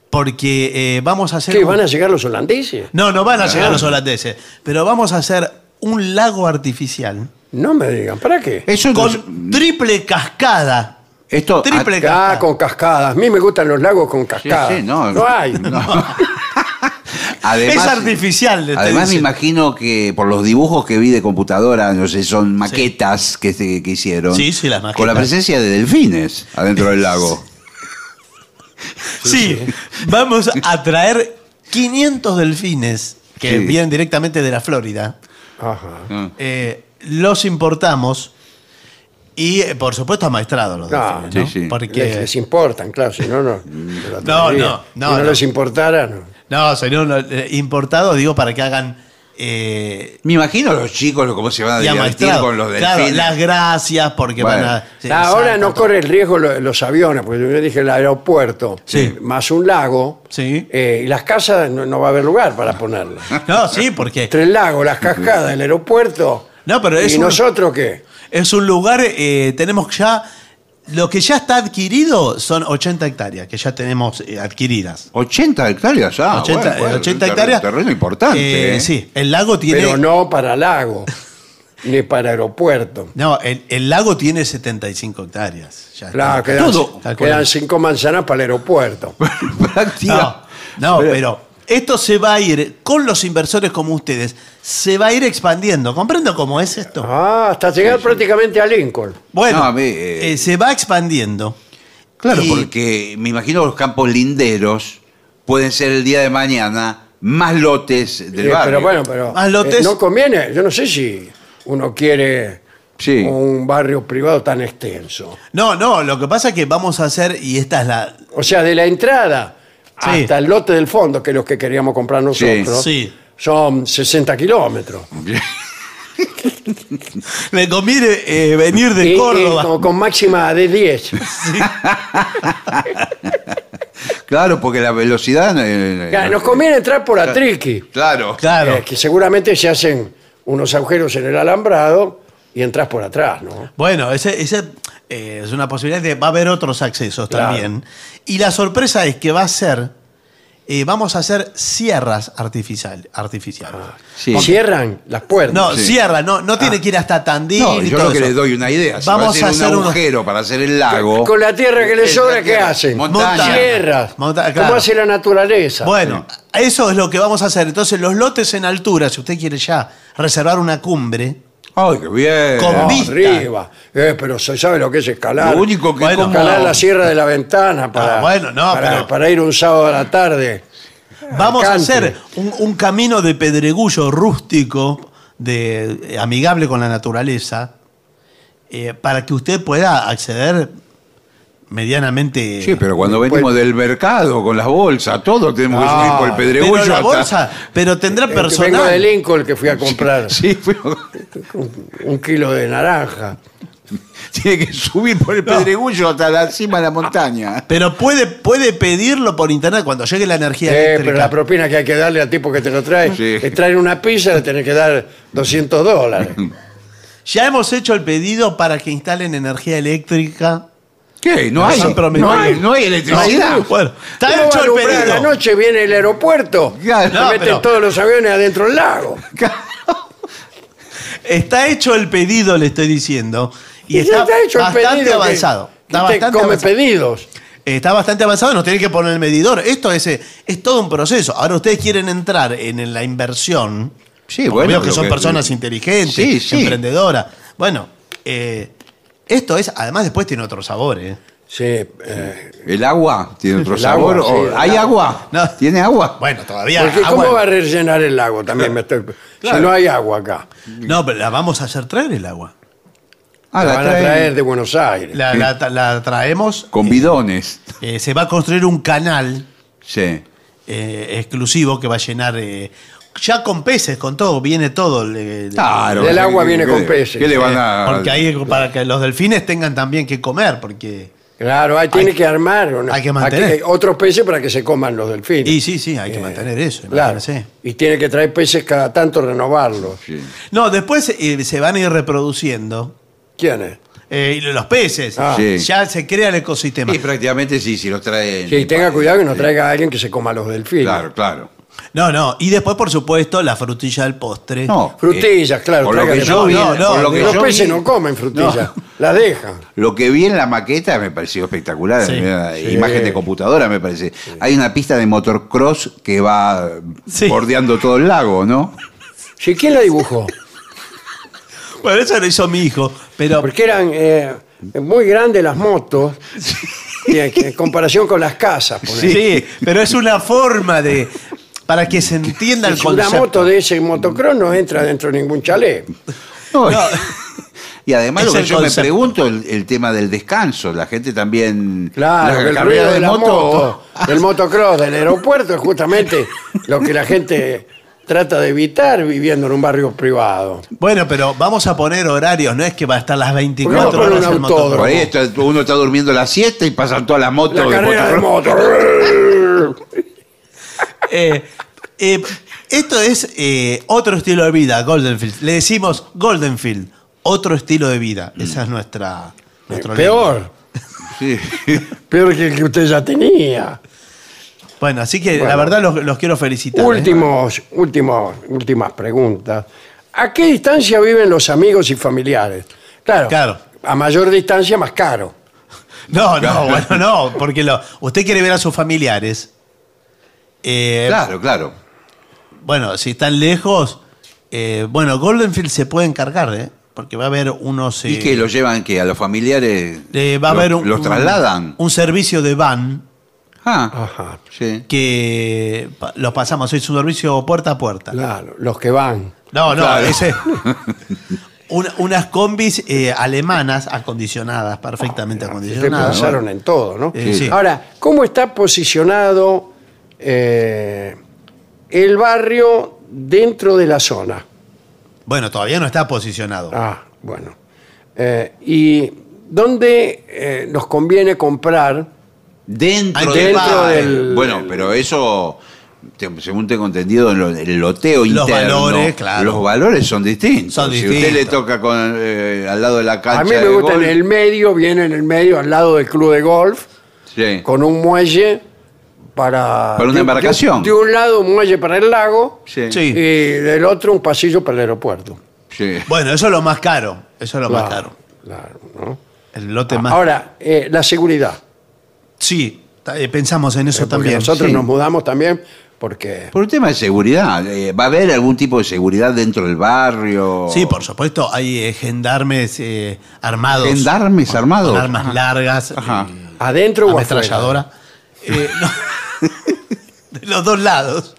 porque eh, vamos a hacer... ¿Qué, un- van a llegar los holandeses? No, no van a llegar los holandeses, pero vamos a hacer un lago artificial No me digan, ¿para qué? Eso no es- con triple cascada. esto triple a- cascada. Ah, con cascadas. A mí me gustan los lagos con cascadas. sí, no. hay. además, es artificial. estoy Además me imagino que por los dibujos que vi de computadora, no sé, son maquetas que, se- que hicieron. Sí, sí, las maquetas. Con la presencia de delfines adentro del lago. Sí, vamos a traer 500 delfines que Sí. vienen directamente de la Florida. Ajá. Eh, los importamos y, eh, por supuesto, amaestrados los Ah, delfines, ¿no? sí, sí. Les, Porque... les importan, claro, si no, no. No, no, no, Si no, no. les importara, no. No, señor, no, eh, importados, digo, para que hagan... eh, Me imagino los chicos cómo se van a divertir con los Claro, delfines. las gracias porque Bueno. van a... sí, Ah, Ahora no todo. corre el riesgo lo- los aviones, porque yo dije el aeropuerto, Sí. más un lago, Sí. eh, y las casas no, no va a haber lugar para ponerlas. No, sí, porque Entre el lago, las cascadas, el aeropuerto. No, pero es ¿Y un- nosotros qué? es un lugar, eh, tenemos ya Lo que ya está adquirido son 80 hectáreas, que ya tenemos eh, adquiridas. 80 hectáreas, ah, 80, bueno, bueno, 80 un terreno- hectáreas. terreno importante. Eh, ¿eh? Sí, el lago tiene. Pero no para lago, ni para aeropuerto. No, el, el lago tiene 75 hectáreas. Ya está. Claro, quedan, Todo. quedan cinco manzanas para el aeropuerto. Práctica- No, no, Pero- pero, esto se va a ir, con los inversores como ustedes, se va a ir expandiendo. ¿Comprendo cómo es esto? Ah, hasta llegar prácticamente a Lincoln. Bueno, No, a mí, eh, eh, se va expandiendo. Claro, Y- porque me imagino los campos linderos pueden ser el día de mañana más lotes del Eh, barrio. pero bueno, pero Más lotes. eh, no conviene. Yo no sé si uno quiere Sí. un barrio privado tan extenso. No, no, lo que pasa es que vamos a hacer, y esta es la. O sea, de la entrada Sí. hasta el lote del fondo, que es los que queríamos comprar nosotros, Sí. son 60 kilómetros. Le conviene eh, venir de Y- y Córdoba. con, con máxima de 10. Claro, porque la velocidad. eh, Claro, Nos conviene entrar por Atriqui, Claro. Claro. eh, que seguramente se hacen unos agujeros en el alambrado y entras por atrás, ¿no? Bueno, ese, ese, eh, es una posibilidad de va a haber otros accesos Claro. también. Y la sorpresa es que va a ser, eh, vamos a hacer sierras artificial, artificiales. Sí. Cierran las puertas. No, Sí. sierra, no, no tiene que ir hasta Tandil No, y yo todo lo que eso. les doy una idea. Si Vamos va a hacer a hacer un unos- agujero para hacer el lago. Con la tierra que le Es sobra, ¿qué hacen? Montaña. Sierras. Monta- ¿Cómo hace la naturaleza? Bueno, eso es lo que vamos a hacer. Entonces, los lotes en altura, si usted quiere ya reservar una cumbre, Ay, qué bien. Con No, vista. arriba. Eh, pero se sabe lo que es escalar. Lo único que Bueno, como- Escalar la sierra de la ventana para, Ah, bueno, no, para, pero- para ir un sábado a la tarde. vamos a hacer un, un camino de pedregullo rústico, de, eh, amigable con la naturaleza, eh, para que usted pueda acceder medianamente. Sí, pero cuando Pues- venimos del mercado con las bolsas, todos tenemos que subir por el pero pedregullo. la hasta- bolsa, pero tendrá Eh, Vengo de personal. Lincoln que fui a comprar Sí, fuimos- un kilo de naranja. tiene que subir por el pedregullo hasta la cima de la montaña. Pero puede, puede pedirlo por internet cuando llegue la energía Eh, eléctrica. pero la propina que hay que darle al tipo que te lo trae, Sí. te traen una pizza, le tenés que dar 200 dólares. Ya hemos hecho el pedido para que instalen energía eléctrica. ¿Qué? No hay, no hay, no hay electricidad. Bueno, está ¿Cómo va hecho el pedido. La noche viene el aeropuerto, Claro, no, meten pero- todos los aviones adentro del lago. Está hecho el pedido, le estoy diciendo. Y, está, está hecho el bastante avanzado. que Está bastante come avanzado. pedidos. Está bastante avanzado, nos tiene que poner el medidor. Esto es, eh, es todo un proceso. Ahora ustedes quieren entrar en la inversión. Sí, bueno, Veo que son que- personas inteligentes, Sí, sí. emprendedoras. Bueno, eh, esto es, además después tiene otro sabor. ¿eh? Sí, eh, ¿El agua tiene otro El sabor? agua, ¿O sí, ¿Hay agua? No. ¿Tiene agua? Bueno, todavía. porque agua- ¿cómo va a rellenar el lago? También me estoy... Claro. Si no hay agua acá. No, pero la vamos a hacer traer el agua. Ah, la la van a traen traer de Buenos Aires. La, la- la traemos. con bidones. eh, se va a construir un canal Sí. eh, exclusivo que va a llenar. eh, ya con peces, con todo, viene todo. le- Claro. Del agua ¿qué- viene con peces. ¿Qué le van a...? Porque ahí, para que los delfines tengan también que comer, porque. Claro, ahí tiene que armar una- hay que mantener. aquí- otros peces para que se coman los delfines. Y sí, sí, hay que mantener eso. Claro. Y tiene que traer peces cada tanto renovarlos. Sí. No, después eh, se van a ir reproduciendo. ¿Quién es? eh, y los peces. Ah. Sí. Ya se crea el ecosistema. Y prácticamente sí, si los traen... Sí, tenga cuidado que no traiga a alguien que se coma los delfines. Claro, claro. No, no. Y después, por supuesto, la frutilla del postre. No. Frutillas, eh, claro, Por lo que tráigale yo vi, no, no, por lo que los yo peces vi- no comen frutillas, las dejan. Lo que vi en la maqueta me pareció espectacular. Sí. Una Sí. Imagen de computadora, me parece. Hay una pista de motocross que va Sí. bordeando todo el lago, ¿no? Sí, ¿quién la dibujó? Bueno, eso lo hizo mi hijo. Pero. Porque eran eh, muy grandes las motos en, en comparación con las casas. por Sí, pero es una forma de. Para que se entienda el Si una concepto. moto de ese motocross no entra dentro de ningún chalet. No, Y además Es lo que yo concepto. me pregunto, el, el tema del descanso. La gente también... Claro, la el carrera ruido de, de la moto... moto, del motocross, del aeropuerto es justamente lo que la gente trata de evitar viviendo en un barrio privado. Bueno, pero vamos a poner horarios, no es que va a estar las 24 ¿Por qué no horas un el? Por ahí está- uno está durmiendo la siesta y pasan todas las motos La carrera de motocross. moto. Eh, eh, esto es eh, otro estilo de vida, Goldenfield. Le decimos Goldenfield, otro estilo de vida. Esa es nuestra. nuestro Peor. Sí. Peor que el que usted ya tenía. Bueno, así que la Bueno. verdad los, los quiero felicitar. ¿eh? Últimos, últimos, últimas preguntas. ¿A qué distancia viven los amigos y familiares? Claro, Claro. a mayor distancia más caro. No, no, bueno, no, porque lo- usted quiere ver a sus familiares. Eh, Claro, claro. Bueno, si están lejos, eh, bueno, Goldenfield se puede encargar, ¿eh? Porque va a haber unos... ¿Y eh, que lo llevan que a los familiares? eh, va a lo- haber un, ¿Los trasladan? Un, servicio de van Ah, Ajá, sí. que los pasamos, es un servicio puerta a puerta. claro, los que van. No, no, Claro. ese... una- unas combis eh, alemanas acondicionadas, perfectamente Ustedes acondicionadas. pensaron en todo, ¿no? Eh, sí. Ahora, ¿cómo está posicionado eh, el barrio dentro de la zona? Bueno, todavía no está posicionado. Ah, bueno. Eh, ¿Y dónde eh, nos conviene comprar? Dentro, del dentro barrio. del- Bueno, pero eso, te- según tengo entendido, en lo- el loteo Los interno, valores, claro. los valores son distintos. Son Si usted le toca con, eh, al lado de la cancha A mí me de gusta golf, en el medio, viene en el medio, al lado del club de golf, sí. con un muelle para... Para una de- embarcación. De, de un lado un muelle para el lago Sí. Sí. y del otro un pasillo para el aeropuerto. sí. Bueno, eso es lo más caro. Eso es lo más Claro, caro. claro, ¿no? El lote más. Ahora, eh, la seguridad. sí, ta- eh, pensamos en eso Porque también. nosotros sí. nos mudamos también porque... Por un tema de seguridad, eh, ¿va a haber algún tipo de seguridad dentro del barrio? Sí, por supuesto, hay eh, gendarmes eh, armados. ¿Gendarmes con- armados? Con armas largas. Ajá. eh, ¿Adentro o afuera? ametralladora. Eh, no. de los dos lados.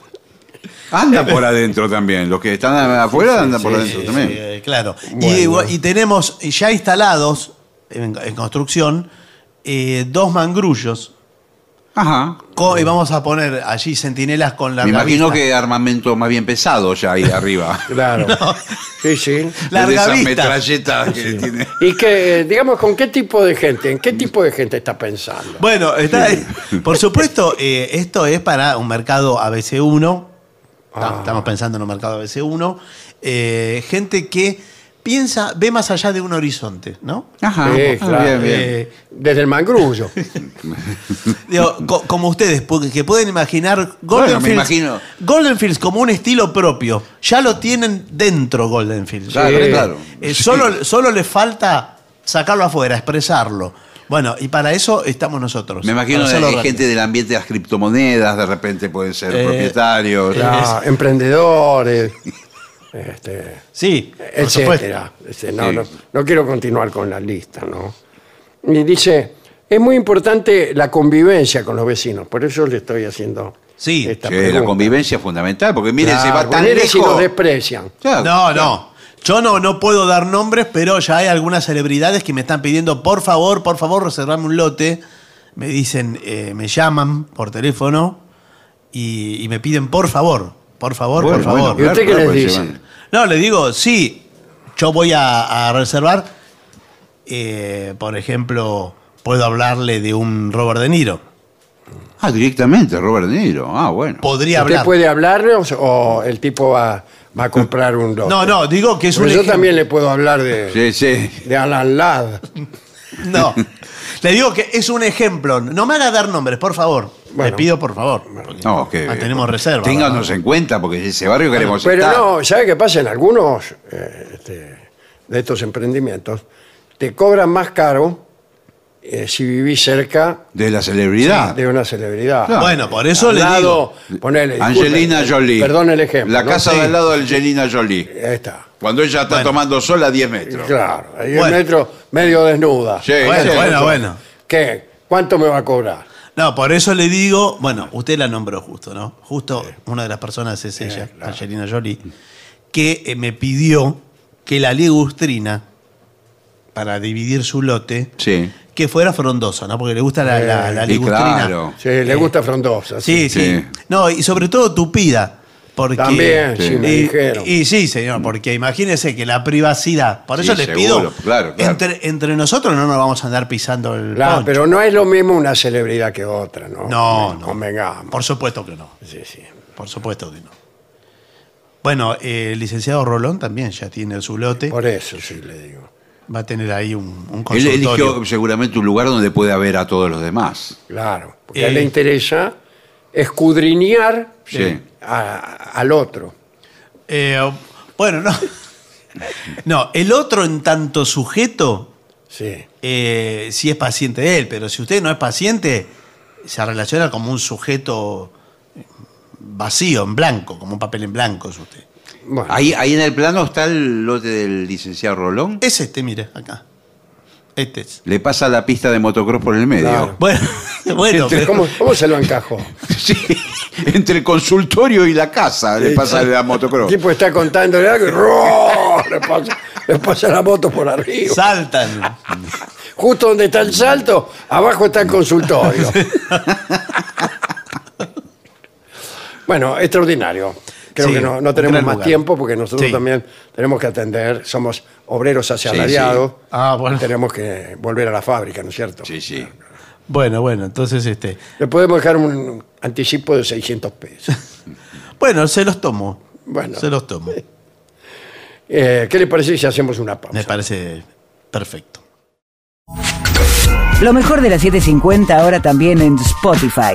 Andan por adentro también. Los que están afuera andan por adentro Sí, también. eh, claro. Bueno. Y, y tenemos ya instalados en, en construcción eh, dos mangrullos. Ajá. y vamos a poner allí centinelas con la Me imagino que armamento más bien pesado ya ahí arriba. Claro. Sí, sí. Larga metralletas que tiene. Y que, digamos, ¿con qué tipo de gente? ¿En qué tipo de gente está pensando? Bueno, está, por supuesto, eh, esto es para un mercado ABC1. Ah. Estamos pensando en un mercado ABC1. eh, gente que piensa, ve más allá de un horizonte, ¿no? Ajá. Sí, Ah, claro. bien, bien. Eh, Desde el mangrullo. digo, co- como ustedes, porque- que pueden imaginar Golden me Fields, imagino. Golden Fields como un estilo propio. Ya lo tienen dentro Golden Fields. Claro, Sí. claro. Eh, solo, solo le falta sacarlo afuera, expresarlo. Bueno, y para eso estamos nosotros. Me imagino que hay rápido. gente del ambiente de las criptomonedas, de repente pueden ser Eh, propietarios. Ya, emprendedores, este, Sí, por etcétera. Este, no, Sí. no, no quiero continuar con la lista, ¿no? Y dice, es muy importante la convivencia con los vecinos, por eso le estoy haciendo Sí. esta Sí, pregunta. la convivencia es fundamental, porque mire, se va tan lejos. si nos desprecian. Claro, No, no. Yo no, no puedo dar nombres, pero ya hay algunas celebridades que me están pidiendo, por favor, por favor, reservame un lote. Me dicen, eh, me llaman por teléfono y, y me piden, por favor, por favor, Bueno, por favor. ¿Y usted qué les pues, dice? llevan. No, le digo, sí, yo voy a, a reservar, eh, por ejemplo, puedo hablarle de un Robert De Niro. Ah, directamente, Robert De Niro. Ah, bueno. Podría ¿Usted hablar. puede hablarnos o el tipo va, va a comprar un lote? No, no, digo que es un Porque yo ejemplo. también le puedo hablar de, Sí, sí. de Alan Ladd. No. Le digo que es un ejemplo. No me haga dar nombres, por favor. Bueno. Le pido, por favor. No, que, Ah, tenemos reserva, Ténganos ¿verdad? en cuenta, porque ese barrio queremos Pero estar. no, ¿sabe qué pasa? En algunos eh, este, de estos emprendimientos te cobran más caro eh, si vivís cerca De la celebridad. de una celebridad. Claro. Bueno, por eso Al le lado, ponele, Angelina disculpe, Jolie. Perdón el ejemplo. La ¿no? casa Sí. de al lado de Angelina Jolie. Ahí está. Cuando ella está Bueno. tomando sol a 10 metros. Claro, ahí Bueno. el metro medio desnuda. Sí, Bueno, sí. bueno, bueno. ¿Qué? ¿Cuánto me va a cobrar? No, por eso le digo, bueno, usted la nombró justo, ¿no? Justo una de las personas es ella, claro. Angelina Jolie, que eh, me pidió que la ligustrina, para dividir su lote, Sí. que fuera frondosa, ¿no? Porque le gusta la, la, la Y ligustrina. claro. Sí, le gusta frondosa. Sí, sí, Sí. No, y sobre todo tupida. Porque, También, sí, me y, dijeron. y sí, señor, porque imagínese que la privacidad. Por eso Sí, les seguro, pido. claro, claro. Entre, entre nosotros no nos vamos a andar pisando el. Claro, poncho. pero no es lo mismo una celebridad que otra, ¿no? No, no. Convengamos. Por supuesto que no. Sí, sí. Por supuesto que no. Bueno, eh, el licenciado Rolón también ya tiene su lote. Por eso sí le digo. va a tener ahí un, un Él consultorio. eligió seguramente un lugar donde puede haber a todos los demás. Claro, porque Eh. a él le interesa escudriñar Sí. a- al otro. Eh, bueno, no. No, el otro en tanto sujeto, Sí. eh, sí es paciente de él, pero si usted no es paciente, se relaciona como un sujeto vacío, en blanco, como un papel en blanco es usted. Bueno, Ahí, ahí en el plano está el lote del licenciado Rolón. Es este, mire, acá. Este es. Le pasa la pista de motocross por el medio. Claro. Bueno, bueno, pero- ¿Cómo, cómo se lo encajó? Sí, entre el consultorio y la casa le pasa la El motocross. tipo está contándole algo y le, pasa, le pasa la moto por arriba. saltan. Justo donde está el salto, abajo está el consultorio. bueno, extraordinario. Creo Sí, que no, no tenemos más lugar. tiempo porque nosotros Sí. también tenemos que atender, somos obreros asalariados. Ah, bueno. Tenemos que volver a la fábrica, ¿no es cierto? Sí, sí. Bueno, bueno, entonces este. Le podemos dejar un anticipo de 600 pesos. Bueno, se los tomo. Bueno. Se los tomo. Eh, ¿Qué le parece si hacemos una pausa? Me parece perfecto. Lo mejor de la 750 ahora también en Spotify.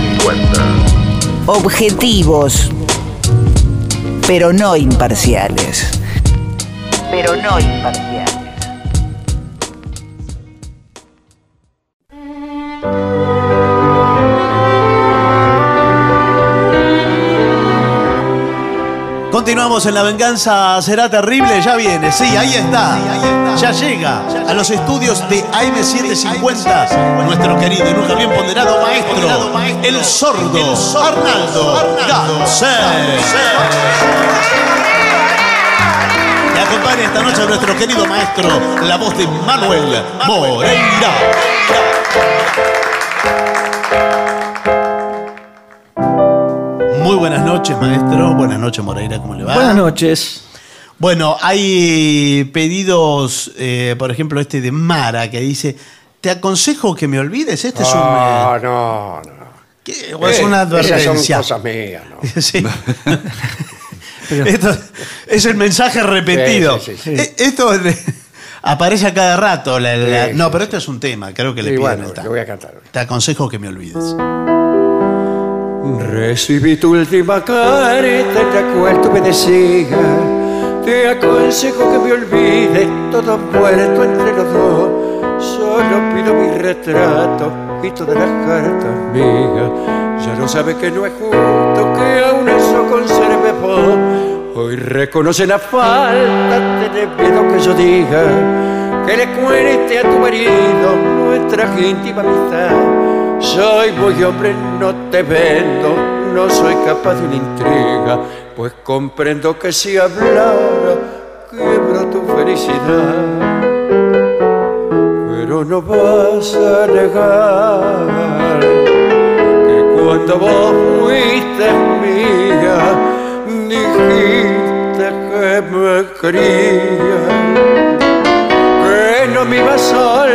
Objetivos, pero no imparciales. Pero no imparciales. Continuamos en La Venganza. Será Terrible, ya viene, sí, ahí está, ya llega a los estudios de AM750 nuestro querido y nunca bien ponderado maestro, el sordo Arnaldo. Y acompaña esta noche a nuestro querido maestro, la voz de Manuel Moreira. Buenas noches, maestro. Buenas noches, Moreira, ¿cómo le va? Buenas noches. Bueno, hay pedidos, eh, por ejemplo, este de Mara, que dice, te aconsejo que me olvides, este es un... No, eh, no, no. ¿qué? O es una Eh, Esas son advertencia. cosas mías, ¿no? Sí. Esto es el mensaje repetido. Sí, sí, sí, Eh, Esto de- aparece a cada rato. la- la- Sí, no, sí, pero esto es un tema, creo que le Y piden bueno, voy a cantar. Te aconsejo que me olvides. Recibí tu última carta la cual tú me decías Te aconsejo que me olvides todo muerto entre los dos. Solo pido mi retrato y todas las cartas mías. Ya no sabes que no es justo que aún eso conserve vos Hoy reconoce la falta, tenés miedo que yo diga Que le cuente a tu marido nuestra íntima amistad soy muy hombre, no te vendo, no soy capaz de una intriga, pues comprendo que si hablara, quiebro tu felicidad. Pero no vas a negar que cuando vos fuiste mía, dijiste que me querías, que no me ibas a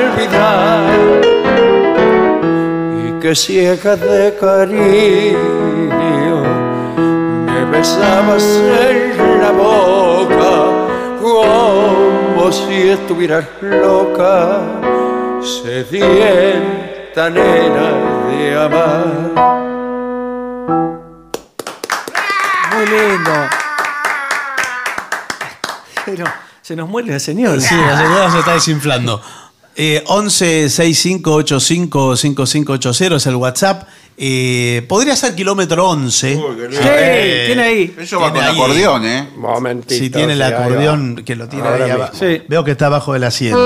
que ciega de cariño me besabas en la boca como si estuvieras loca, sedienta nena de amar. Muy lindo. Pero se nos muere la señora. Sí, la señora se está desinflando. Eh, 11 6585 5580 es el WhatsApp. Eh, podría ser kilómetro 11. Sí, tiene ahí. Eso va Tiene con ahí. acordeón, ¿eh? Momentito. Si tiene el acordeón que lo tiene Ahora ahí mismo. abajo. Sí. Veo que está abajo del asiento.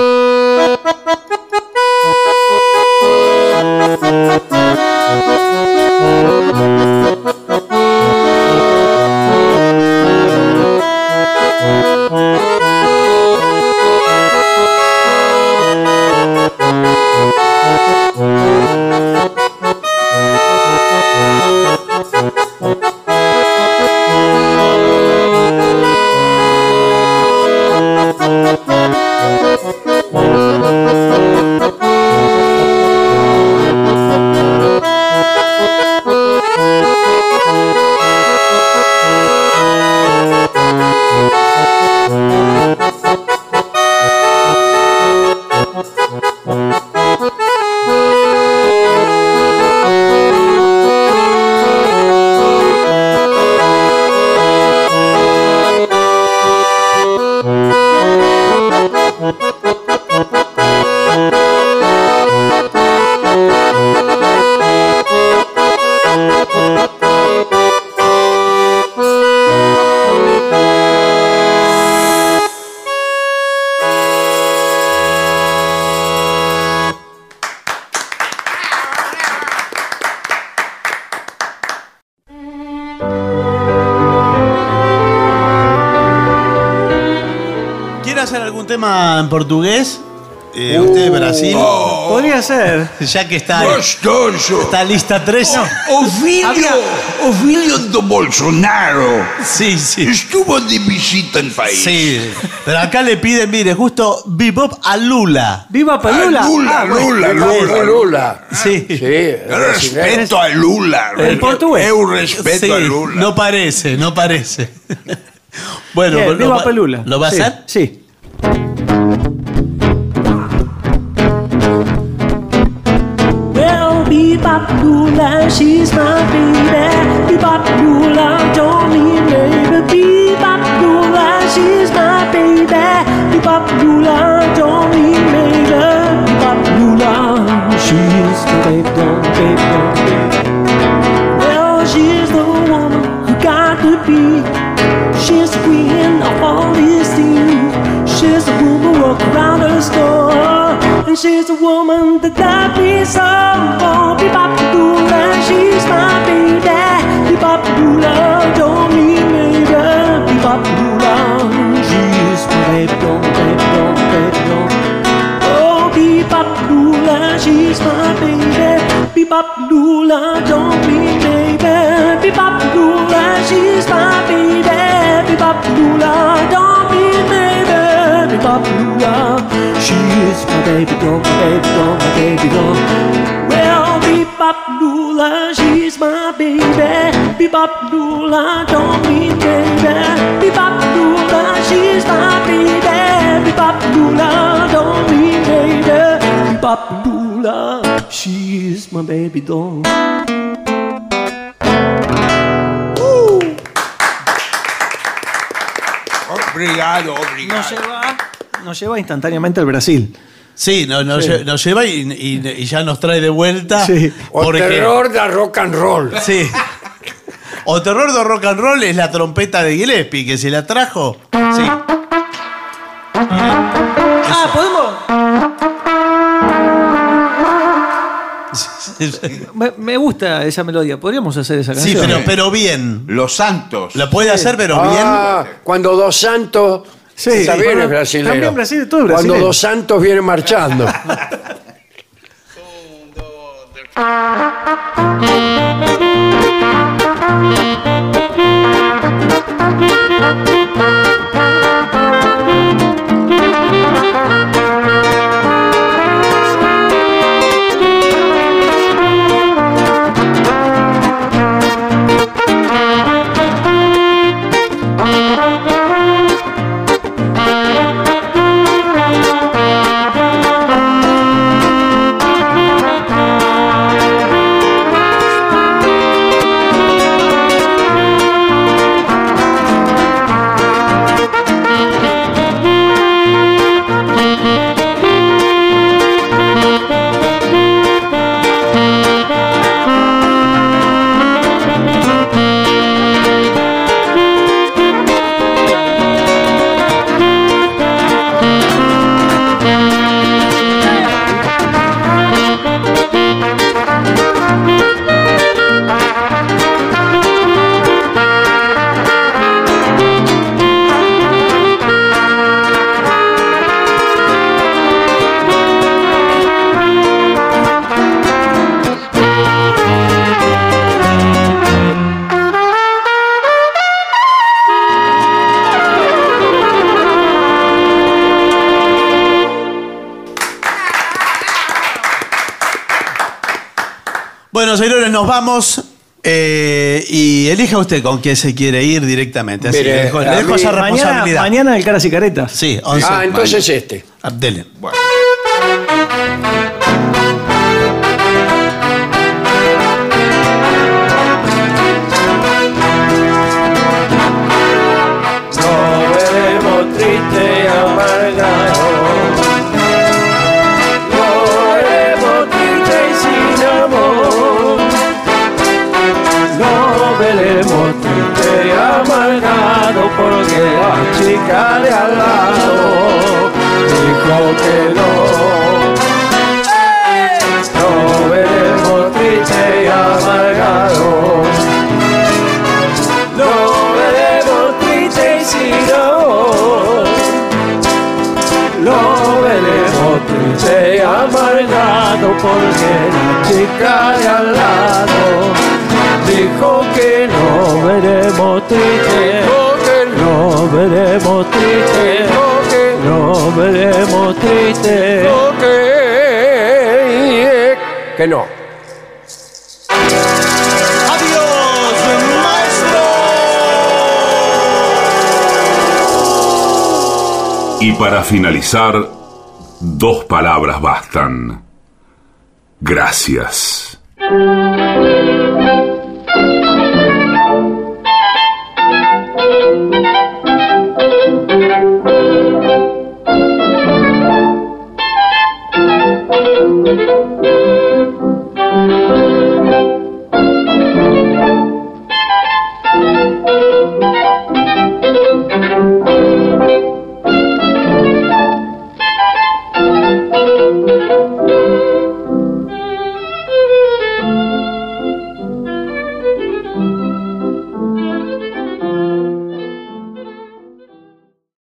Tema en portugués? Eh, usted de Brasil. Podría ser. Ya que está, Gostoso. está lista 3. O filho, o filho do Bolsonaro Sí, sí. estuvo de visita en país. Sí. Pero acá le piden, mire, justo bebop a Lula. ¡Viva Pelula! Ah, Lula, Ah. Lula, Lula, Lula. Lula. Sí. Sí, brasileño. respeto a Lula. El portugués. Eu respeto Sí, a Lula. No parece, no parece. bueno, Bien, lo viva va- Pelula. ¿Lo va a Sí, hacer? Sí. Bebop Lula, she's Dula, don't mean baby Bebop Dula, she's my baby doll, my baby doll, my baby doll. Well, Bebop Lula, she's my baby. Bebop Lula, don't mean baby. Bebop Lula, she's my baby. Bebop Lula, don't mean baby. Bebop Lula, she's my baby doll. Obrigado, obrigado. Nos lleva, nos lleva instantáneamente al Brasil. Sí, nos, nos Sí. lle- nos lleva y, y- y ya nos trae de vuelta. Sí. O porque- terror de rock and roll. Sí. O terror de rock and roll es la trompeta de Gillespie, que se la trajo. Sí. Me, me gusta esa melodía. Podríamos hacer esa Sí, canción. pero, pero bien. Los Santos. La puede hacer, pero Ah, cuando Dos Santos. Sí, también bueno, es brasileño. también Brasil, todo es Cuando. Dos Santos viene marchando. nos vamos. eh, y elija usted con quién se quiere ir directamente. Así Mire, le dejo, le dejo mí- esa Mañana, responsabilidad. mañana el Caras y Caretas. Sí, 11. Ah, entonces este. Ah, dele. Porque la chica de al lado dijo que no veremos triste, no veremos triste, no veremos triste, que, que no. ¡Adiós, maestro! Y para finalizar, dos palabras bastan. Gracias.